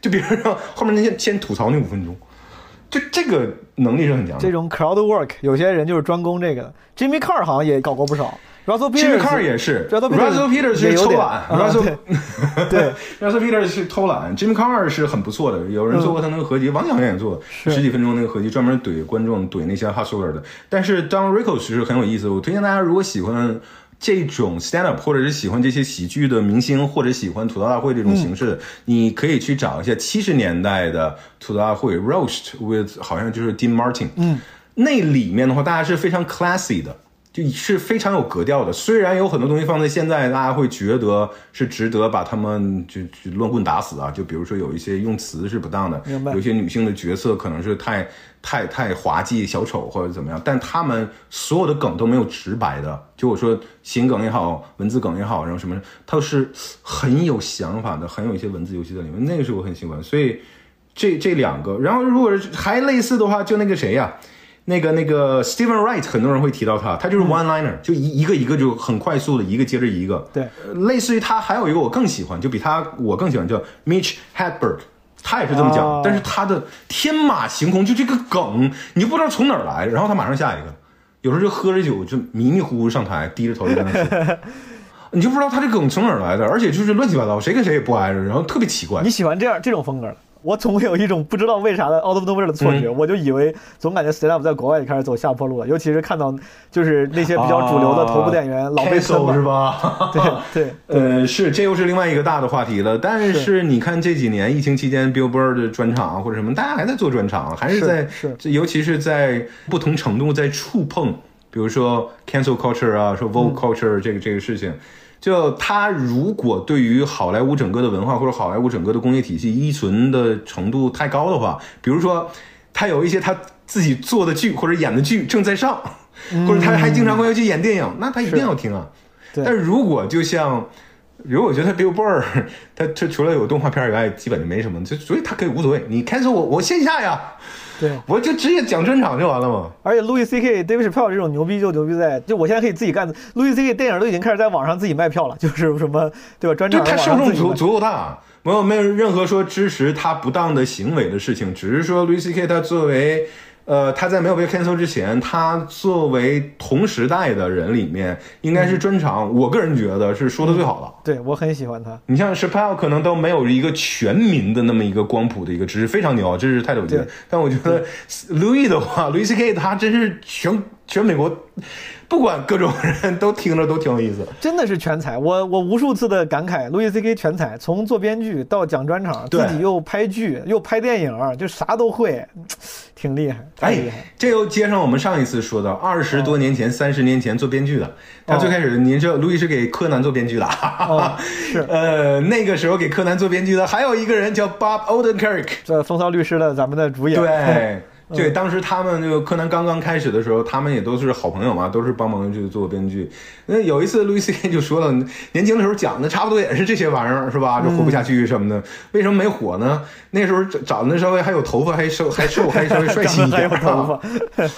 就别人让后面那些先吐槽你五分钟，就这个能力是很强的这。种 crowd work，有些人就是专攻这个的。Jimmy Carr 好像也搞过不少，Russell Jimmy Peters Carr 也是 Russell，Russell Peters 是也有点偷懒啊，Russell 对 对 Russell Peters 是偷懒，Jimmy Carr 是很不错的。有人做过他那个合集，王小也做十几分钟那个合集，专门怼观众、怼那些 hustler 的。但是 Don Rickles 是很有意思，我推荐大家如果喜欢。这种 stand up，或者是喜欢这些喜剧的明星，或者喜欢吐槽大会这种形式，你可以去找一下七十年代的吐槽大会 roast with 好像就是 Dean Martin，嗯，那里面的话，大家是非常 classy 的，就是非常有格调的。虽然有很多东西放在现在，大家会觉得是值得把他们就就乱棍打死啊。就比如说有一些用词是不当的，有些女性的角色可能是太太太滑稽、小丑或者怎么样，但他们所有的梗都没有直白的。就我说心梗也好，文字梗也好，然后什么，它是很有想法的，很有一些文字游戏在里面。那个是我很喜欢，所以。这这两个，然后如果还类似的话，就那个谁呀、那个那个 Steven Wright，很多人会提到他，他就是 one liner，、就一一个一个就很快速的一个接着一个。对呃类似于他还有一个我更喜欢，就比他我更喜欢叫 Mitch Hedberg，他也是这么讲，哦但是他的天马行空，就这个梗你就不知道从哪儿来，然后他马上下一个，有时候就喝着酒就迷迷糊糊上台，低着头就在那说。你就不知道他这梗从哪儿来的，而且就是乱七八糟，谁跟谁也不挨着，然后特别奇怪你。喜欢这样这种风格的？我总有一种不知道为啥的 out of nowhere 的错觉，嗯我就以为总感觉 stand up 在国外也开始走下坡路了，尤其是看到就是那些比较主流的头部店员、老被喷 cancel 嘛是吧？对对 呃，是，这又是另外一个大的话题了。但是你看这几年疫情期间，Billboard 的专场啊或者什么，大家还在做专场，还是是在是这尤其是在不同程度在触碰，比如说 cancel culture 啊，说 vogue culture 这个、这个事情。就他如果对于好莱坞整个的文化或者好莱坞整个的工业体系依存的程度太高的话，比如说他有一些他自己做的剧或者演的剧正在上，或者他还经常会要去演电影，那他一定要听啊。对但如果就像，如果我觉得 Billboard，他他除了有动画片以外，基本就没什么，就所以他可以无所谓。你 cancel 我，我线下呀，对，我就直接讲专场就完了嘛。而且 Louis C.K. David Chappelle 这种牛逼就牛逼在，就我现在可以自己干。Louis C.K. 电影都已经开始在网上自己卖票了，就是什么对吧？专场对他受众足足够大，没有没有任何说支持他不当的行为的事情，只是说 Louis C.K. 他作为。呃，他在没有被 cancel 之前，他作为同时代的人里面，应该是专场，我个人觉得是说的最好的。对我很喜欢他。你像 Chappelle 可能都没有一个全民的那么一个光谱的一个知识，非常牛，这是泰斗级的。但我觉得 Louis 的话，Louis C.K. 他真是全全美国，不管各种人都听着都挺有意思。真的是全才，我我无数次的感慨，路易 C K 全才，从做编剧到讲专场，自己又拍剧又拍电影，就啥都会，挺厉害，太厉害。哎，这又接上我们上一次说的二十多年前、三十年前做编剧的。他最开始，您知道，路易是给柯南做编剧的。哦 是呃，那个时候给柯南做编剧的还有一个人叫 Bob Odenkirk。这风骚律师的咱们的主演，对。对，当时他们这个柯南刚刚开始的时候，他们也都是好朋友嘛，都是帮忙去做编剧。那有一次，路易斯 K 就说了，年轻的时候讲的差不多也是这些玩意儿，是吧？就活不下去什么的。为什么没火呢？那时候长得稍微还有头发，还瘦，还瘦，还稍微帅气一点。还有头发，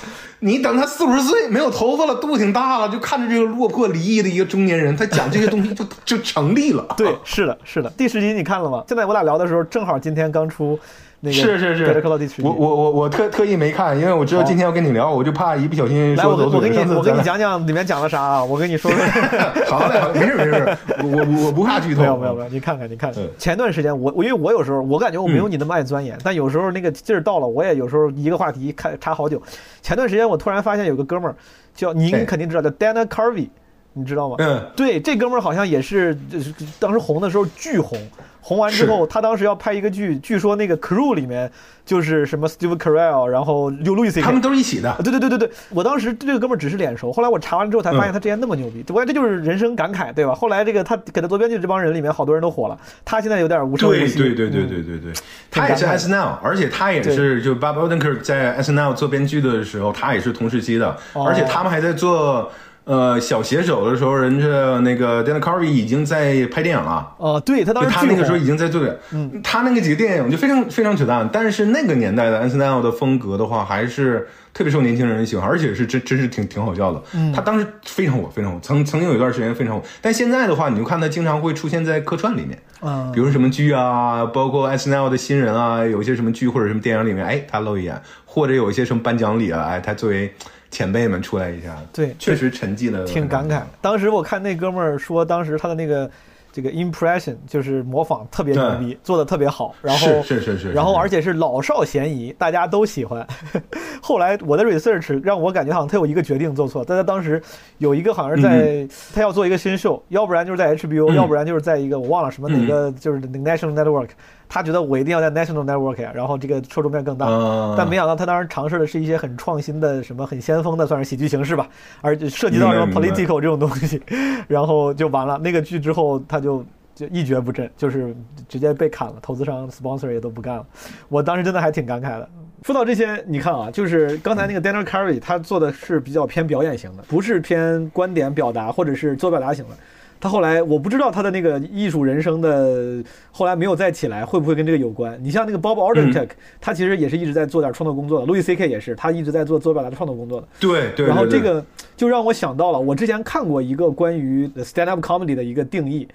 你等他四五十岁没有头发了，肚子挺大了，就看着这个落魄离异的一个中年人，他讲这些东西就就成立了。对，是的，是的。第十集你看了吗？现在我俩聊的时候，正好今天刚出那个是是是。我我我我特特意没看，因为我知道今天要跟你聊，我就怕一不小心来，说走我给你我给你讲讲里面讲了啥啊？我跟你说说。好嘞，没事没事，我我我不怕剧透。没有没有没有，你看看你看前段时间我我因为我有时候我感觉我没有你那么爱钻研，但有时候那个劲儿到了，我也有时候一个话题看插好久。前段时间我突然发现有个哥们儿叫您哎肯定知道叫 Dana Carvey，你知道吗？嗯，对，这哥们儿好像也是，就是当时红的时候巨红，红完之后，他当时要拍一个剧，据说那个 crew 里面就是什么 Steve Carell，然后有 Louis C.K. 他们都是一起的。啊，对对对对对，我当时对这个哥们儿只是脸熟，后来我查完之后才发现他之前那么牛逼，我这就是人生感慨，对吧？后来这个他给他做编剧这帮人里面，好多人都火了，他现在有点无声无息。对对对对嗯对对。对，他也是挺感慨。S N L，而且他也是就 Bob Odenkirk 在 S N L 做编剧的时候，他也是同时期的，哦。而且他们还在做呃小写手的时候，人家那个 Dana Carvey 已经在拍电影了。哦，对他当就时他那个时候已经在做了，嗯，他那个几个电影就非常非常扯淡，但是那个年代的 S N L 的风格的话，还是特别受年轻人喜欢，而且是真真是挺挺好笑的。嗯，他当时非常火，非常火，曾曾经有一段时间非常火，但现在的话，你就看他经常会出现在客串里面，嗯比如什么剧啊，包括 S N L 的新人啊，有一些什么剧或者什么电影里面，哎，他露一眼，或者有一些什么颁奖礼啊，哎，他作为前辈们出来一下，对确实沉寂了，挺感慨。当时我看那哥们儿说，当时他的那个这个 impression 就是模仿特别牛逼，做的特别好，然后是是是是，然后而且是老少咸宜，大家都喜欢。后来我的 research 让我感觉好像他有一个决定做错，但他当时有一个好像是在、他要做一个新秀，要不然就是在 HBO，、嗯。要不然就是在一个我忘了什么哪个、就是 National Network，他觉得我一定要在 National Network 呀，然后这个受众面更大。嗯但没想到他当时尝试的是一些很创新的、什么很先锋的，算是喜剧形式吧，而且涉及到什么 political 这种东西，然后就完了。那个剧之后他就。就一蹶不振，就是直接被砍了，投资商 sponsor 也都不干了。我当时真的还挺感慨的。说到这些，你看啊，就是刚才那个 Daniel Carey，他做的是比较偏表演型的，不是偏观点表达或者是做表达型的。他后来我不知道他的那个艺术人生的后来没有再起来，会不会跟这个有关？你像那个 Bob Odenkirk，、他其实也是一直在做点创作工作的，Louis C.K. 也是，他一直在做自我表达的创作工作的。对对，然后这个就让我想到了，我之前看过一个关于 stand up comedy 的一个定义，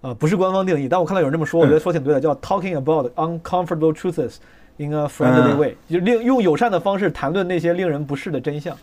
呃，不是官方定义，但我看到有人这么说，我觉得说挺对的，叫 talking about uncomfortable truths in a friendly 嗯 way，、就令用友善的方式谈论那些令人不适的真相。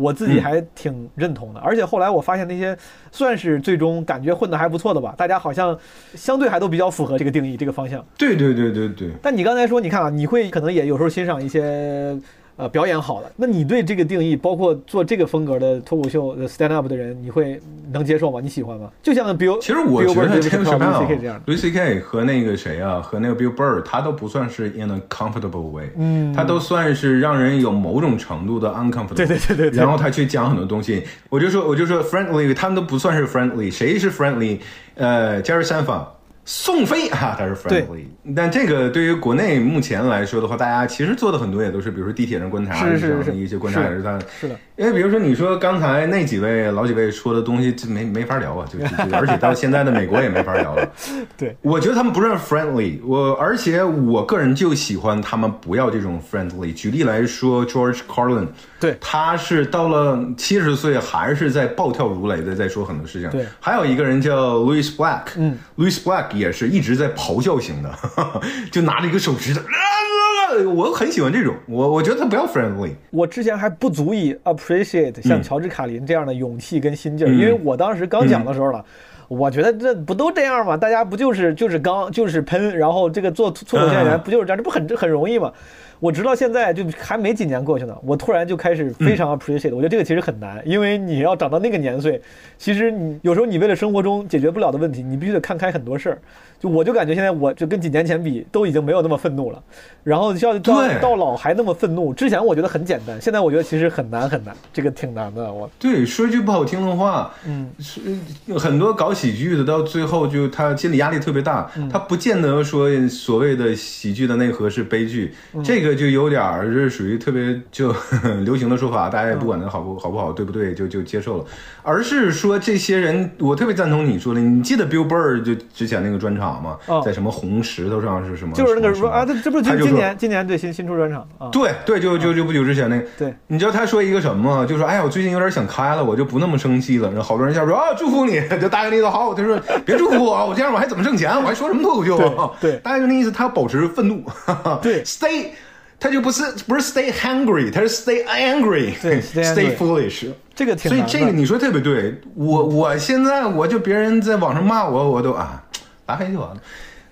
我自己嗯。还挺认同的，而且后来我发现那些算是最终感觉混得还不错的吧，大家好像相对还都比较符合这个定义这个方向。对对对对对，但你刚才说，你看啊，你会可能也有时候欣赏一些呃表演好了，那你对这个定义，包括做这个风格的脱口秀的 stand up 的人，你会能接受吗？你喜欢吗？就像比如，其实我觉得，就像 CK 这样，对 CK 和那个谁啊，和那个 Bill Burr，他都不算是 in a comfortable way。嗯，他都算是让人有某种程度的 uncomfortable。对对对对，然后他去讲很多东西，我就说，我就说 friendly，他们都不算是 friendly，谁是 friendly？呃，Jarison。宋飞 啊，他是 friendly，但这个对于国内目前来说的话，大家其实做的很多也都是，比如说地铁上观察这样的一些观察是也是他是的，因为比如说你说刚才那几位老几位说的东西，这没没法聊啊，就就就而且到现在的美国也没法聊了。对，我觉得他们不是 friendly，我而且我个人就喜欢他们不要这种 friendly。举例来说，George Carlin，对他是到了七十岁还是在暴跳如雷的在说很多事情。对还有一个人叫 Louis Black，嗯，Louis Black 也是一直在咆哮型的，就拿着一个手指头，我很喜欢这种，我我觉得他不要 friendly。我之前还不足以 appreciate 像乔治卡林这样的勇气跟心劲儿，嗯因为我当时刚讲的时候了。我觉得这不都这样吗？大家不就是就是刚就是喷，然后这个做脱口秀演员嗯不就是这样？这不很这很容易吗？我直到现在就还没几年过去呢，我突然就开始非常 appreciate，、我觉得这个其实很难，因为你要长到那个年岁，其实你有时候你为了生活中解决不了的问题，你必须得看开很多事儿。就我就感觉现在我就跟几年前比，都已经没有那么愤怒了，然后要到到老还那么愤怒。之前我觉得很简单，现在我觉得其实很难很难，这个挺难的。我对，说句不好听的话，嗯，是很多搞喜剧的到最后就他心理压力特别大，嗯他不见得说所谓的喜剧的内核是悲剧，嗯这个就有点儿是属于特别就 流行的说法，大家也不管它好不好不好，对不对，就就接受了，而是说这些人，我特别赞同你说的，你记得 Bill Burr 就之前那个专场吗？哦在什么红石头上是什么？就是那个什么说啊，这这不是今今年今年对新新出专场啊？对对，就就就不久之前那个，对，你知道他说一个什么吗？就说哎呀，我最近有点想开了，我就不那么生气了。然后好多人下说啊，祝福你，就大概那意思好。他说 别祝福我，我这样我还怎么挣钱？我还说什么脱口秀啊？对对大概就那意思，他要保持愤怒。对，stay，他就不是不是 stay hungry，他是 stay angry，对，stay foolish。这个挺所以这个你说特别对，我我现在我就别人在网上骂我，我都啊拉黑就完了。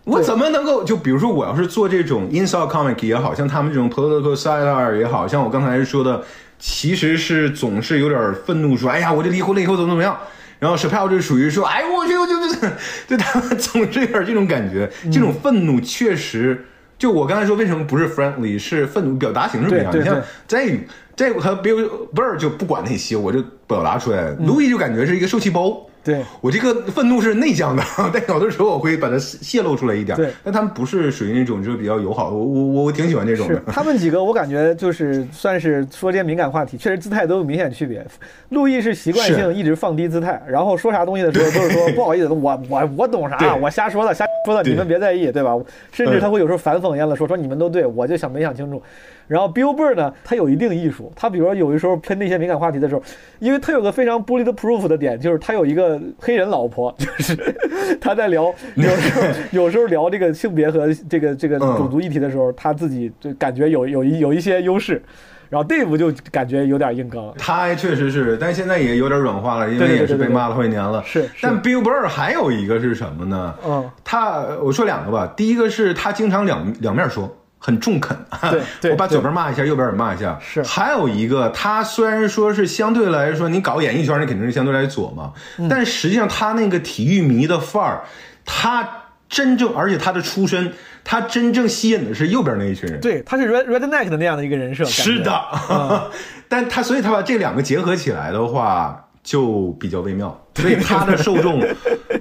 我怎么能够就比如说我要是做这种 insult comic 也好像他们这种 political satire 也好像我刚才说的，其实是总是有点愤怒说，哎呀，我这离婚了以后怎么怎么样。然后 Chappelle 就属于说，哎，我去，我就就就他们总是有点这种感觉，这种愤怒确实，就我刚才说为什么不是 friendly，是愤怒表达形式不一样。你像这这个和 Bill Burr 就不管那些，我就表达出来。Louis 就感觉是一个受气包。对我这个愤怒是内向的，但有的时候我会把它泄露出来一点。对，但他们不是属于那种就是比较友好的，我我我我挺喜欢这种的。他们几个，我感觉就是算是说这些敏感话题，确实姿态都有明显区别。陆毅是习惯性一直放低姿态，然后说啥东西的时候都是说不好意思，我我我懂啥，我瞎说的，瞎说的，你们别在意，对吧？甚至他会有时候反讽一样的说说你们都对，我就想没想清楚。然后 Bill Burr 呢，他有一定艺术，他比如说有的时候喷那些敏感话题的时候，因为他有个非常 bulletproof 的点，就是他有一个黑人老婆，就是 他在聊有时候有时候聊这个性别和这个这个嗯种族议题的时候，他自己就感觉有有一有一些优势，然后 Dave 就感觉有点硬刚。他确实是，但现在也有点软化了，因为也是被骂了好几年了。是是但 Bill Burr 还有一个是什么呢？嗯，他我说两个吧，第一个是他经常两两面说。很中肯，对 对我把左边骂一下，右边也骂一下。是还有一个，他虽然说是相对来说，你搞演艺圈，你肯定是相对来左嘛，嗯但实际上他那个体育迷的范儿，他真正，而且他的出身，他真正吸引的是右边那一群人。对，他是 Red Redneck 的那样的一个人设。是的，但他所以他把这两个结合起来的话，就比较微妙。所以他的受众，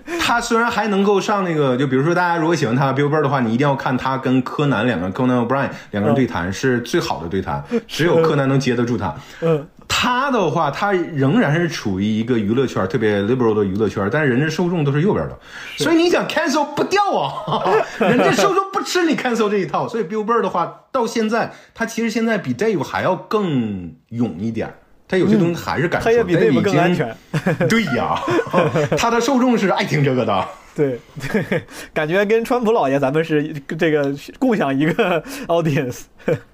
他虽然还能够上那个，就比如说大家如果喜欢他 Bill Burr 的话，你一定要看他跟柯南两个人，Conan O'Brien 两个人对谈是最好的对谈，只有柯南能接得住他。嗯，他的话，他仍然是处于一个娱乐圈特别 liberal 的娱乐圈，但是人家受众都是右边的，所以你想 cancel 不掉啊，人家受众不吃你 cancel 这一套，所以 Bill Burr 的话，到现在他其实现在比 Dave 还要更勇一点。他有些东西还是敢说，他也比 Dave 更安全。对呀，他的受众是爱听这个的。对对，感觉跟川普老爷咱们是这个共享一个 audience。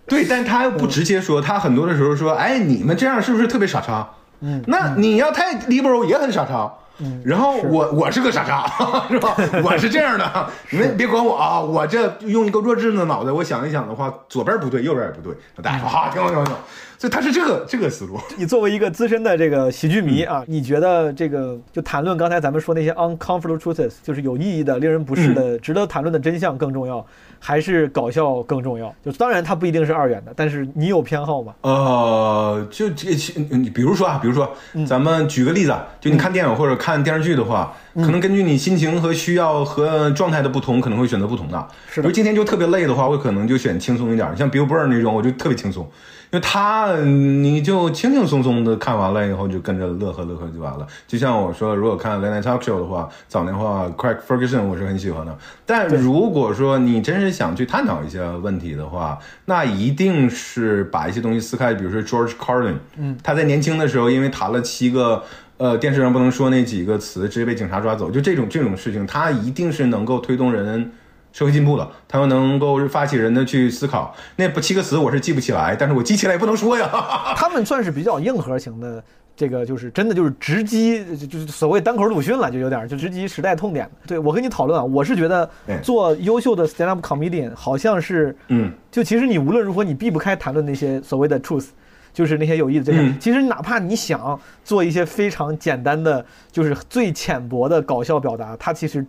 对，但他又不直接说，他很多的时候说：“哎，你们这样是不是特别傻叉？”嗯，那你要太 liberal 也很傻叉。嗯，然后我我是个傻叉，是吧？我是这样的，你们别管我啊！我这用一个弱智的脑袋，我想一想的话，左边不对，右边也不对。大家说好，挺好，挺好，挺好。所以他是这个这个思路。你作为一个资深的这个喜剧迷啊，你觉得这个就谈论刚才咱们说那些 uncomfortable truths，就是有意义的、令人不适的、值得谈论的真相更重要？还是搞笑更重要？就当然它不一定是二元的，但是你有偏好吗？呃，就这，你比如说啊，比如说，咱们举个例子，就你看电影或者看电视剧的话，可能根据你心情和需要和状态的不同，可能会选择不同的。是的。比如今天就特别累的话，我可能就选轻松一点，像 Bill Burr 那种，我就特别轻松。因为他，你就轻轻松松的看完了以后，就跟着乐呵乐呵就完了。就像我说，如果看 Late Night Talk Show 的话，早年话 Craig Ferguson 我是很喜欢的。但如果说你真是想去探讨一些问题的话，那一定是把一些东西撕开。比如说 George Carlin，嗯，他在年轻的时候因为谈了七个，呃，电视上不能说那几个词，直接被警察抓走。就这种这种事情，他一定是能够推动人。社会进步了，他们能够发起人的去思考。那不七个词我是记不起来，但是我记起来也不能说呀。他们算是比较硬核型的，这个就是真的就是直击，就是所谓单口鲁迅了，就有点就直击时代痛点。对我跟你讨论啊，我是觉得做优秀的 stand up comedian 好像是，嗯，就其实你无论如何你避不开谈论那些所谓的 truth，就是那些有意思这些。其实哪怕你想做一些非常简单的，就是最浅薄的搞笑表达，它其实。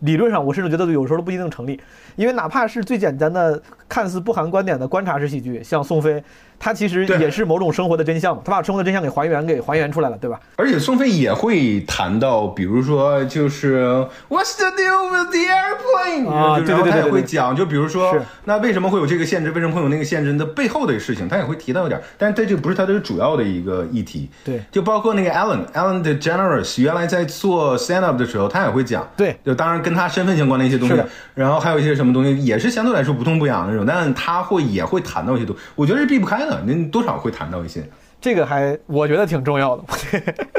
理论上，我甚至觉得有时候都不一定成立，因为哪怕是最简单的、看似不含观点的观察式喜剧，像宋飞。他其实也是某种生活的真相嘛，他把生活的真相给还原，给还原出来了，对吧？而且宋飞也会谈到，比如说就是 What's the deal with the airplane？啊，对对对，他也会讲，就比如说那为什么会有这个限制，为什么会有那个限制的背后的事情，他也会提到一点，但是这就不是他的主要的一个议题。对，就包括那个 Alan，Alan 的 Generous，原来在做 stand up 的时候，他也会讲。对，就当然跟他身份相关的一些东西，然后还有一些什么东西，也是相对来说不痛不痒的那种，但他会也会谈到一些东西，我觉得是避不开的。您多少会谈到一些，这个还我觉得挺重要的。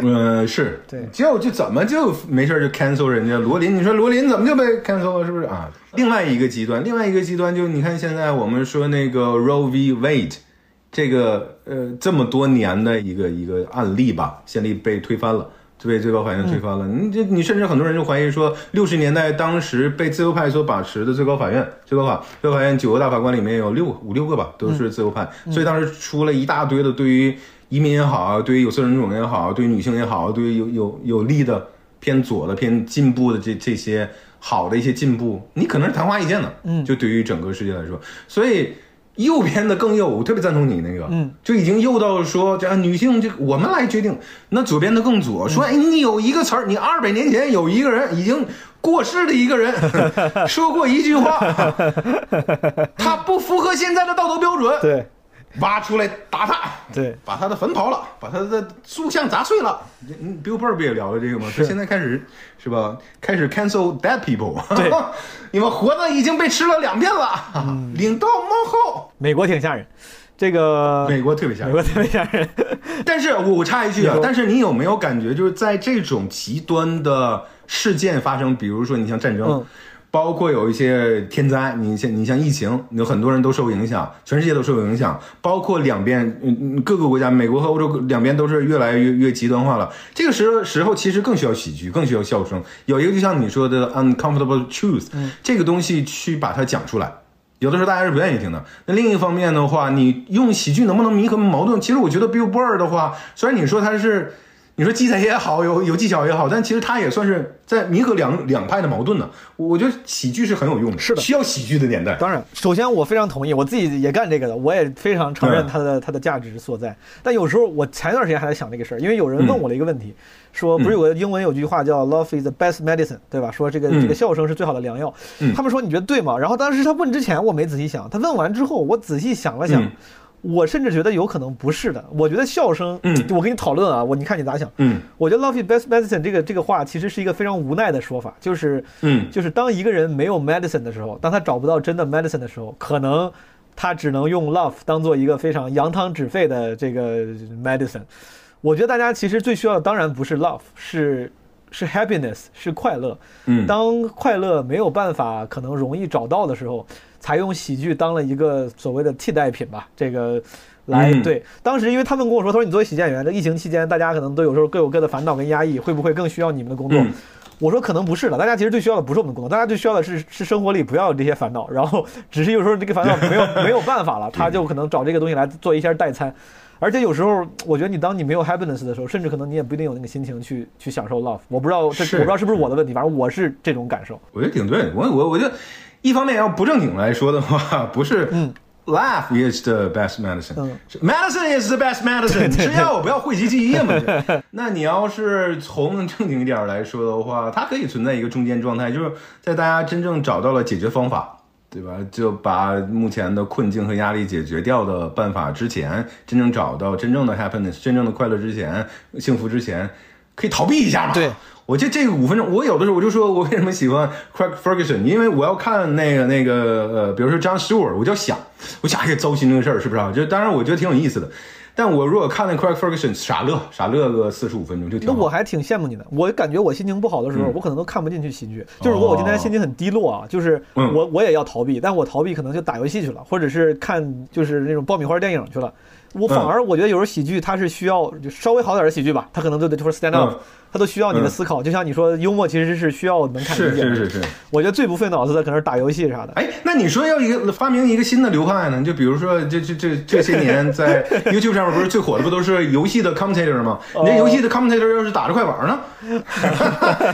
嗯，是对，就就怎么就没事就 cancel 人家罗琳？你说罗琳怎么就被 cancel 了？是不是啊？另外一个极端，另外一个极端就你看现在我们说那个 Roe v. Wade 这个呃这么多年的一个一个案例吧，先例被推翻了。就被最高法院推翻了。你这，你甚至很多人就怀疑说，六十年代当时被自由派所把持的最高法院，最高法，最高法院九个大法官里面有六五六个吧，都是自由派。所以当时出了一大堆的对于移民也好，对于有色人种也好，对于女性也好，对于有有有利的偏左的偏进步的这这些好的一些进步，你可能是昙花一现的。嗯，就对于整个世界来说，所以。右边的更右，我特别赞同你那个，嗯，就已经右到说，这女性这我们来决定。那左边的更左，说，哎，你有一个词儿，你二百年前有一个人已经过世的一个人 说过一句话，他不符合现在的道德标准。对。挖出来打他，对，把他的坟刨了，把他的塑像砸碎了。嗯，Bill Burr 不也聊了这个吗？他现在开始是吧？开始 cancel dead people。对，你们活的已经被吃了两遍了，领到幕后。美国挺吓人，这个美国特别吓人，美国特别吓人。但是我插一句啊，但是你有没有感觉，就是在这种极端的事件发生，比如说你像战争。包括有一些天灾，你像你像疫情，有很多人都受影响，全世界都受影响。包括两边，嗯，各个国家，美国和欧洲两边都是越来越越极端化了。这个时候时候其实更需要喜剧，更需要笑声。有一个就像你说的 uncomfortable truth，这个东西去把它讲出来，有的时候大家是不愿意听的。那另一方面的话，你用喜剧能不能弥合矛盾？其实我觉得 Bill Burr 的话，虽然你说他是。你说鸡贼也好，有有技巧也好，但其实他也算是在弥合两两派的矛盾呢。我觉得喜剧是很有用的，是的，需要喜剧的年代。当然，首先我非常同意，我自己也干这个的，我也非常承认它的它的价值所在。但有时候我前一段时间还在想这个事儿，因为有人问我了一个问题，说不是有个英文有句话叫 “Love is the best medicine”，对吧？说这个这个笑声是最好的良药。他们说你觉得对吗？然后当时他问之前我没仔细想，他问完之后我仔细想了想。我甚至觉得有可能不是的。我觉得笑声，嗯我跟你讨论啊，我你看你咋想？嗯我觉得 “love is best medicine” 这个这个话其实是一个非常无奈的说法，就是嗯就是当一个人没有 medicine 的时候，当他找不到真的 medicine 的时候，可能他只能用 love 当做一个非常扬汤止沸的这个 medicine。我觉得大家其实最需要的当然不是 love，是是 happiness，是快乐。嗯，当快乐没有办法可能容易找到的时候，才用喜剧当了一个所谓的替代品吧。这个来、嗯对，当时因为他们跟我说，他说你作为喜剧演员，这疫情期间大家可能都有时候各有各的烦恼跟压抑，会不会更需要你们的工作？嗯我说可能不是的，大家其实最需要的不是我们的工作，大家最需要的是是生活里不要有这些烦恼，然后只是有时候这个烦恼没有 没有办法了，他就可能找这个东西来做一下代餐。而且有时候，我觉得你当你没有 happiness 的时候，甚至可能你也不一定有那个心情去去享受 love。我不知道这是我不知道是不是我的问题，反正我是这种感受。我觉得挺对的。我我我觉得，一方面要不正经来说的话，不是，嗯，laugh is the best medicine，嗯是 medicine is the best medicine，吃药我不要讳疾忌医嘛。那你要是从正经一点来说的话，它可以存在一个中间状态，就是在大家真正找到了解决方法。对吧？就把目前的困境和压力解决掉的办法之前，真正找到真正的 happiness、真正的快乐之前、幸福之前，可以逃避一下嘛？对，我就这个五分钟，我有的时候我就说我为什么喜欢 Craig Ferguson，因为我要看那个那个呃，比如说 John Stewart，我就要想，我想哎呀糟心这个事儿是不是啊？就当然我觉得挺有意思的，但我如果看那 Craig Ferguson 傻乐傻乐个四十五分钟就挺好。那我还挺羡慕你的。我感觉我心情不好的时候，嗯我可能都看不进去喜剧。就是如果我今天心情很低落啊，就是嗯我我也要逃避，但我逃避可能就打游戏去了，或者是看就是那种爆米花电影去了。我反而我觉得有时候喜剧它是需要就稍微好点的喜剧吧，它可能都得就是 stand up，嗯它都需要你的嗯思考。就像你说，幽默其实是需要门槛是理解的。是是是。我觉得最不费脑子的可能是打游戏啥的。哎，那你说要一个发明一个新的流派呢？就比如说这这这这些年在 YouTube 上面不是最火的不都是游戏的 commentator 吗？你这游戏的 commentator 要是打着快板呢？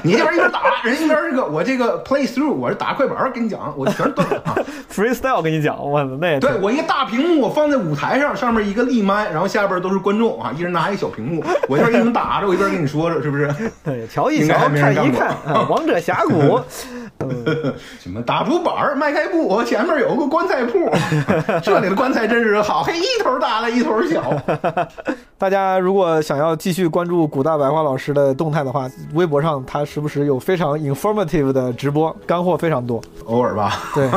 你这边一边打，人一边这个我这个 play through，我是打快板，跟你讲，我全断了啊。freestyle 跟你讲，我那对我一个大屏幕，我放在舞台上，上面一个立麦，然后下边都是观众啊，一人拿一个小屏幕，我一边给你们打着，我一边跟你说着，是不是？对，瞧一瞧，看一看啊，王者峡谷。什么打竹板儿迈开步，前面有个棺材铺，这里的棺材真是好，嘿，一头大了一头小。大家如果想要继续关注古大白话老师的动态的话，微博上他时不时有非常 informative 的直播，干货非常多。偶尔吧，对，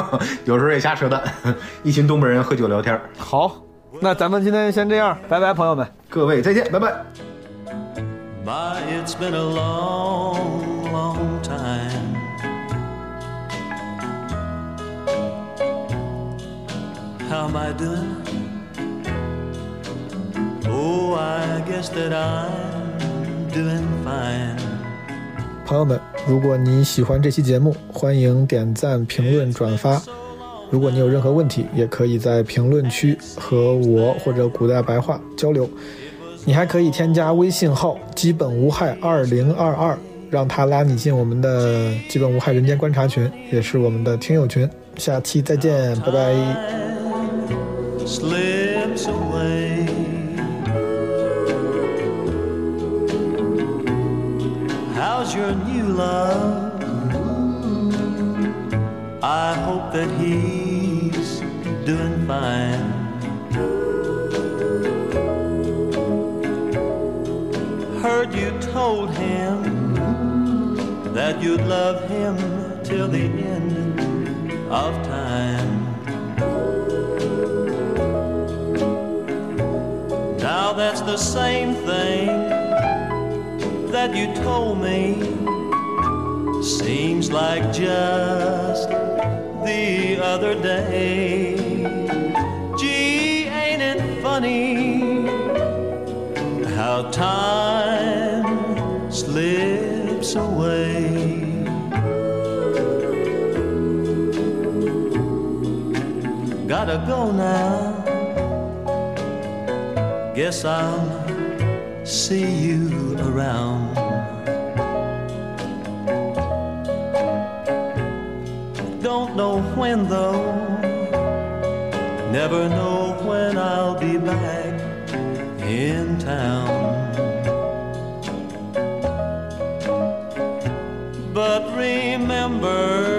有时候也瞎扯淡。一群东北人喝酒聊天，好，那咱们今天先这样，拜拜，朋友们。各位再见，拜拜。My, it's been a long, long time. How am I doing? Oh, I guess that I'm doing fine. 朋友们，如果你喜欢这期节目，欢迎点赞、评论、转发。如果你有任何问题，也可以在评论区和我或者古代白话交流。你还可以添加微信号“基本无害二零二二”，让他拉你进我们的“基本无害人间观察群”，也是我们的听友群。下期再见，拜拜。slip away. How's your new love? I hope that he's doing fine. Heard you told him that you'd love him till the end of time. Now that's the same thing that you told me. Seems like just the other day. Gee, ain't it funny how time slips away? Gotta go now. Guess I'll see you around. Don't know when though, never know when I'll be back in town. Remember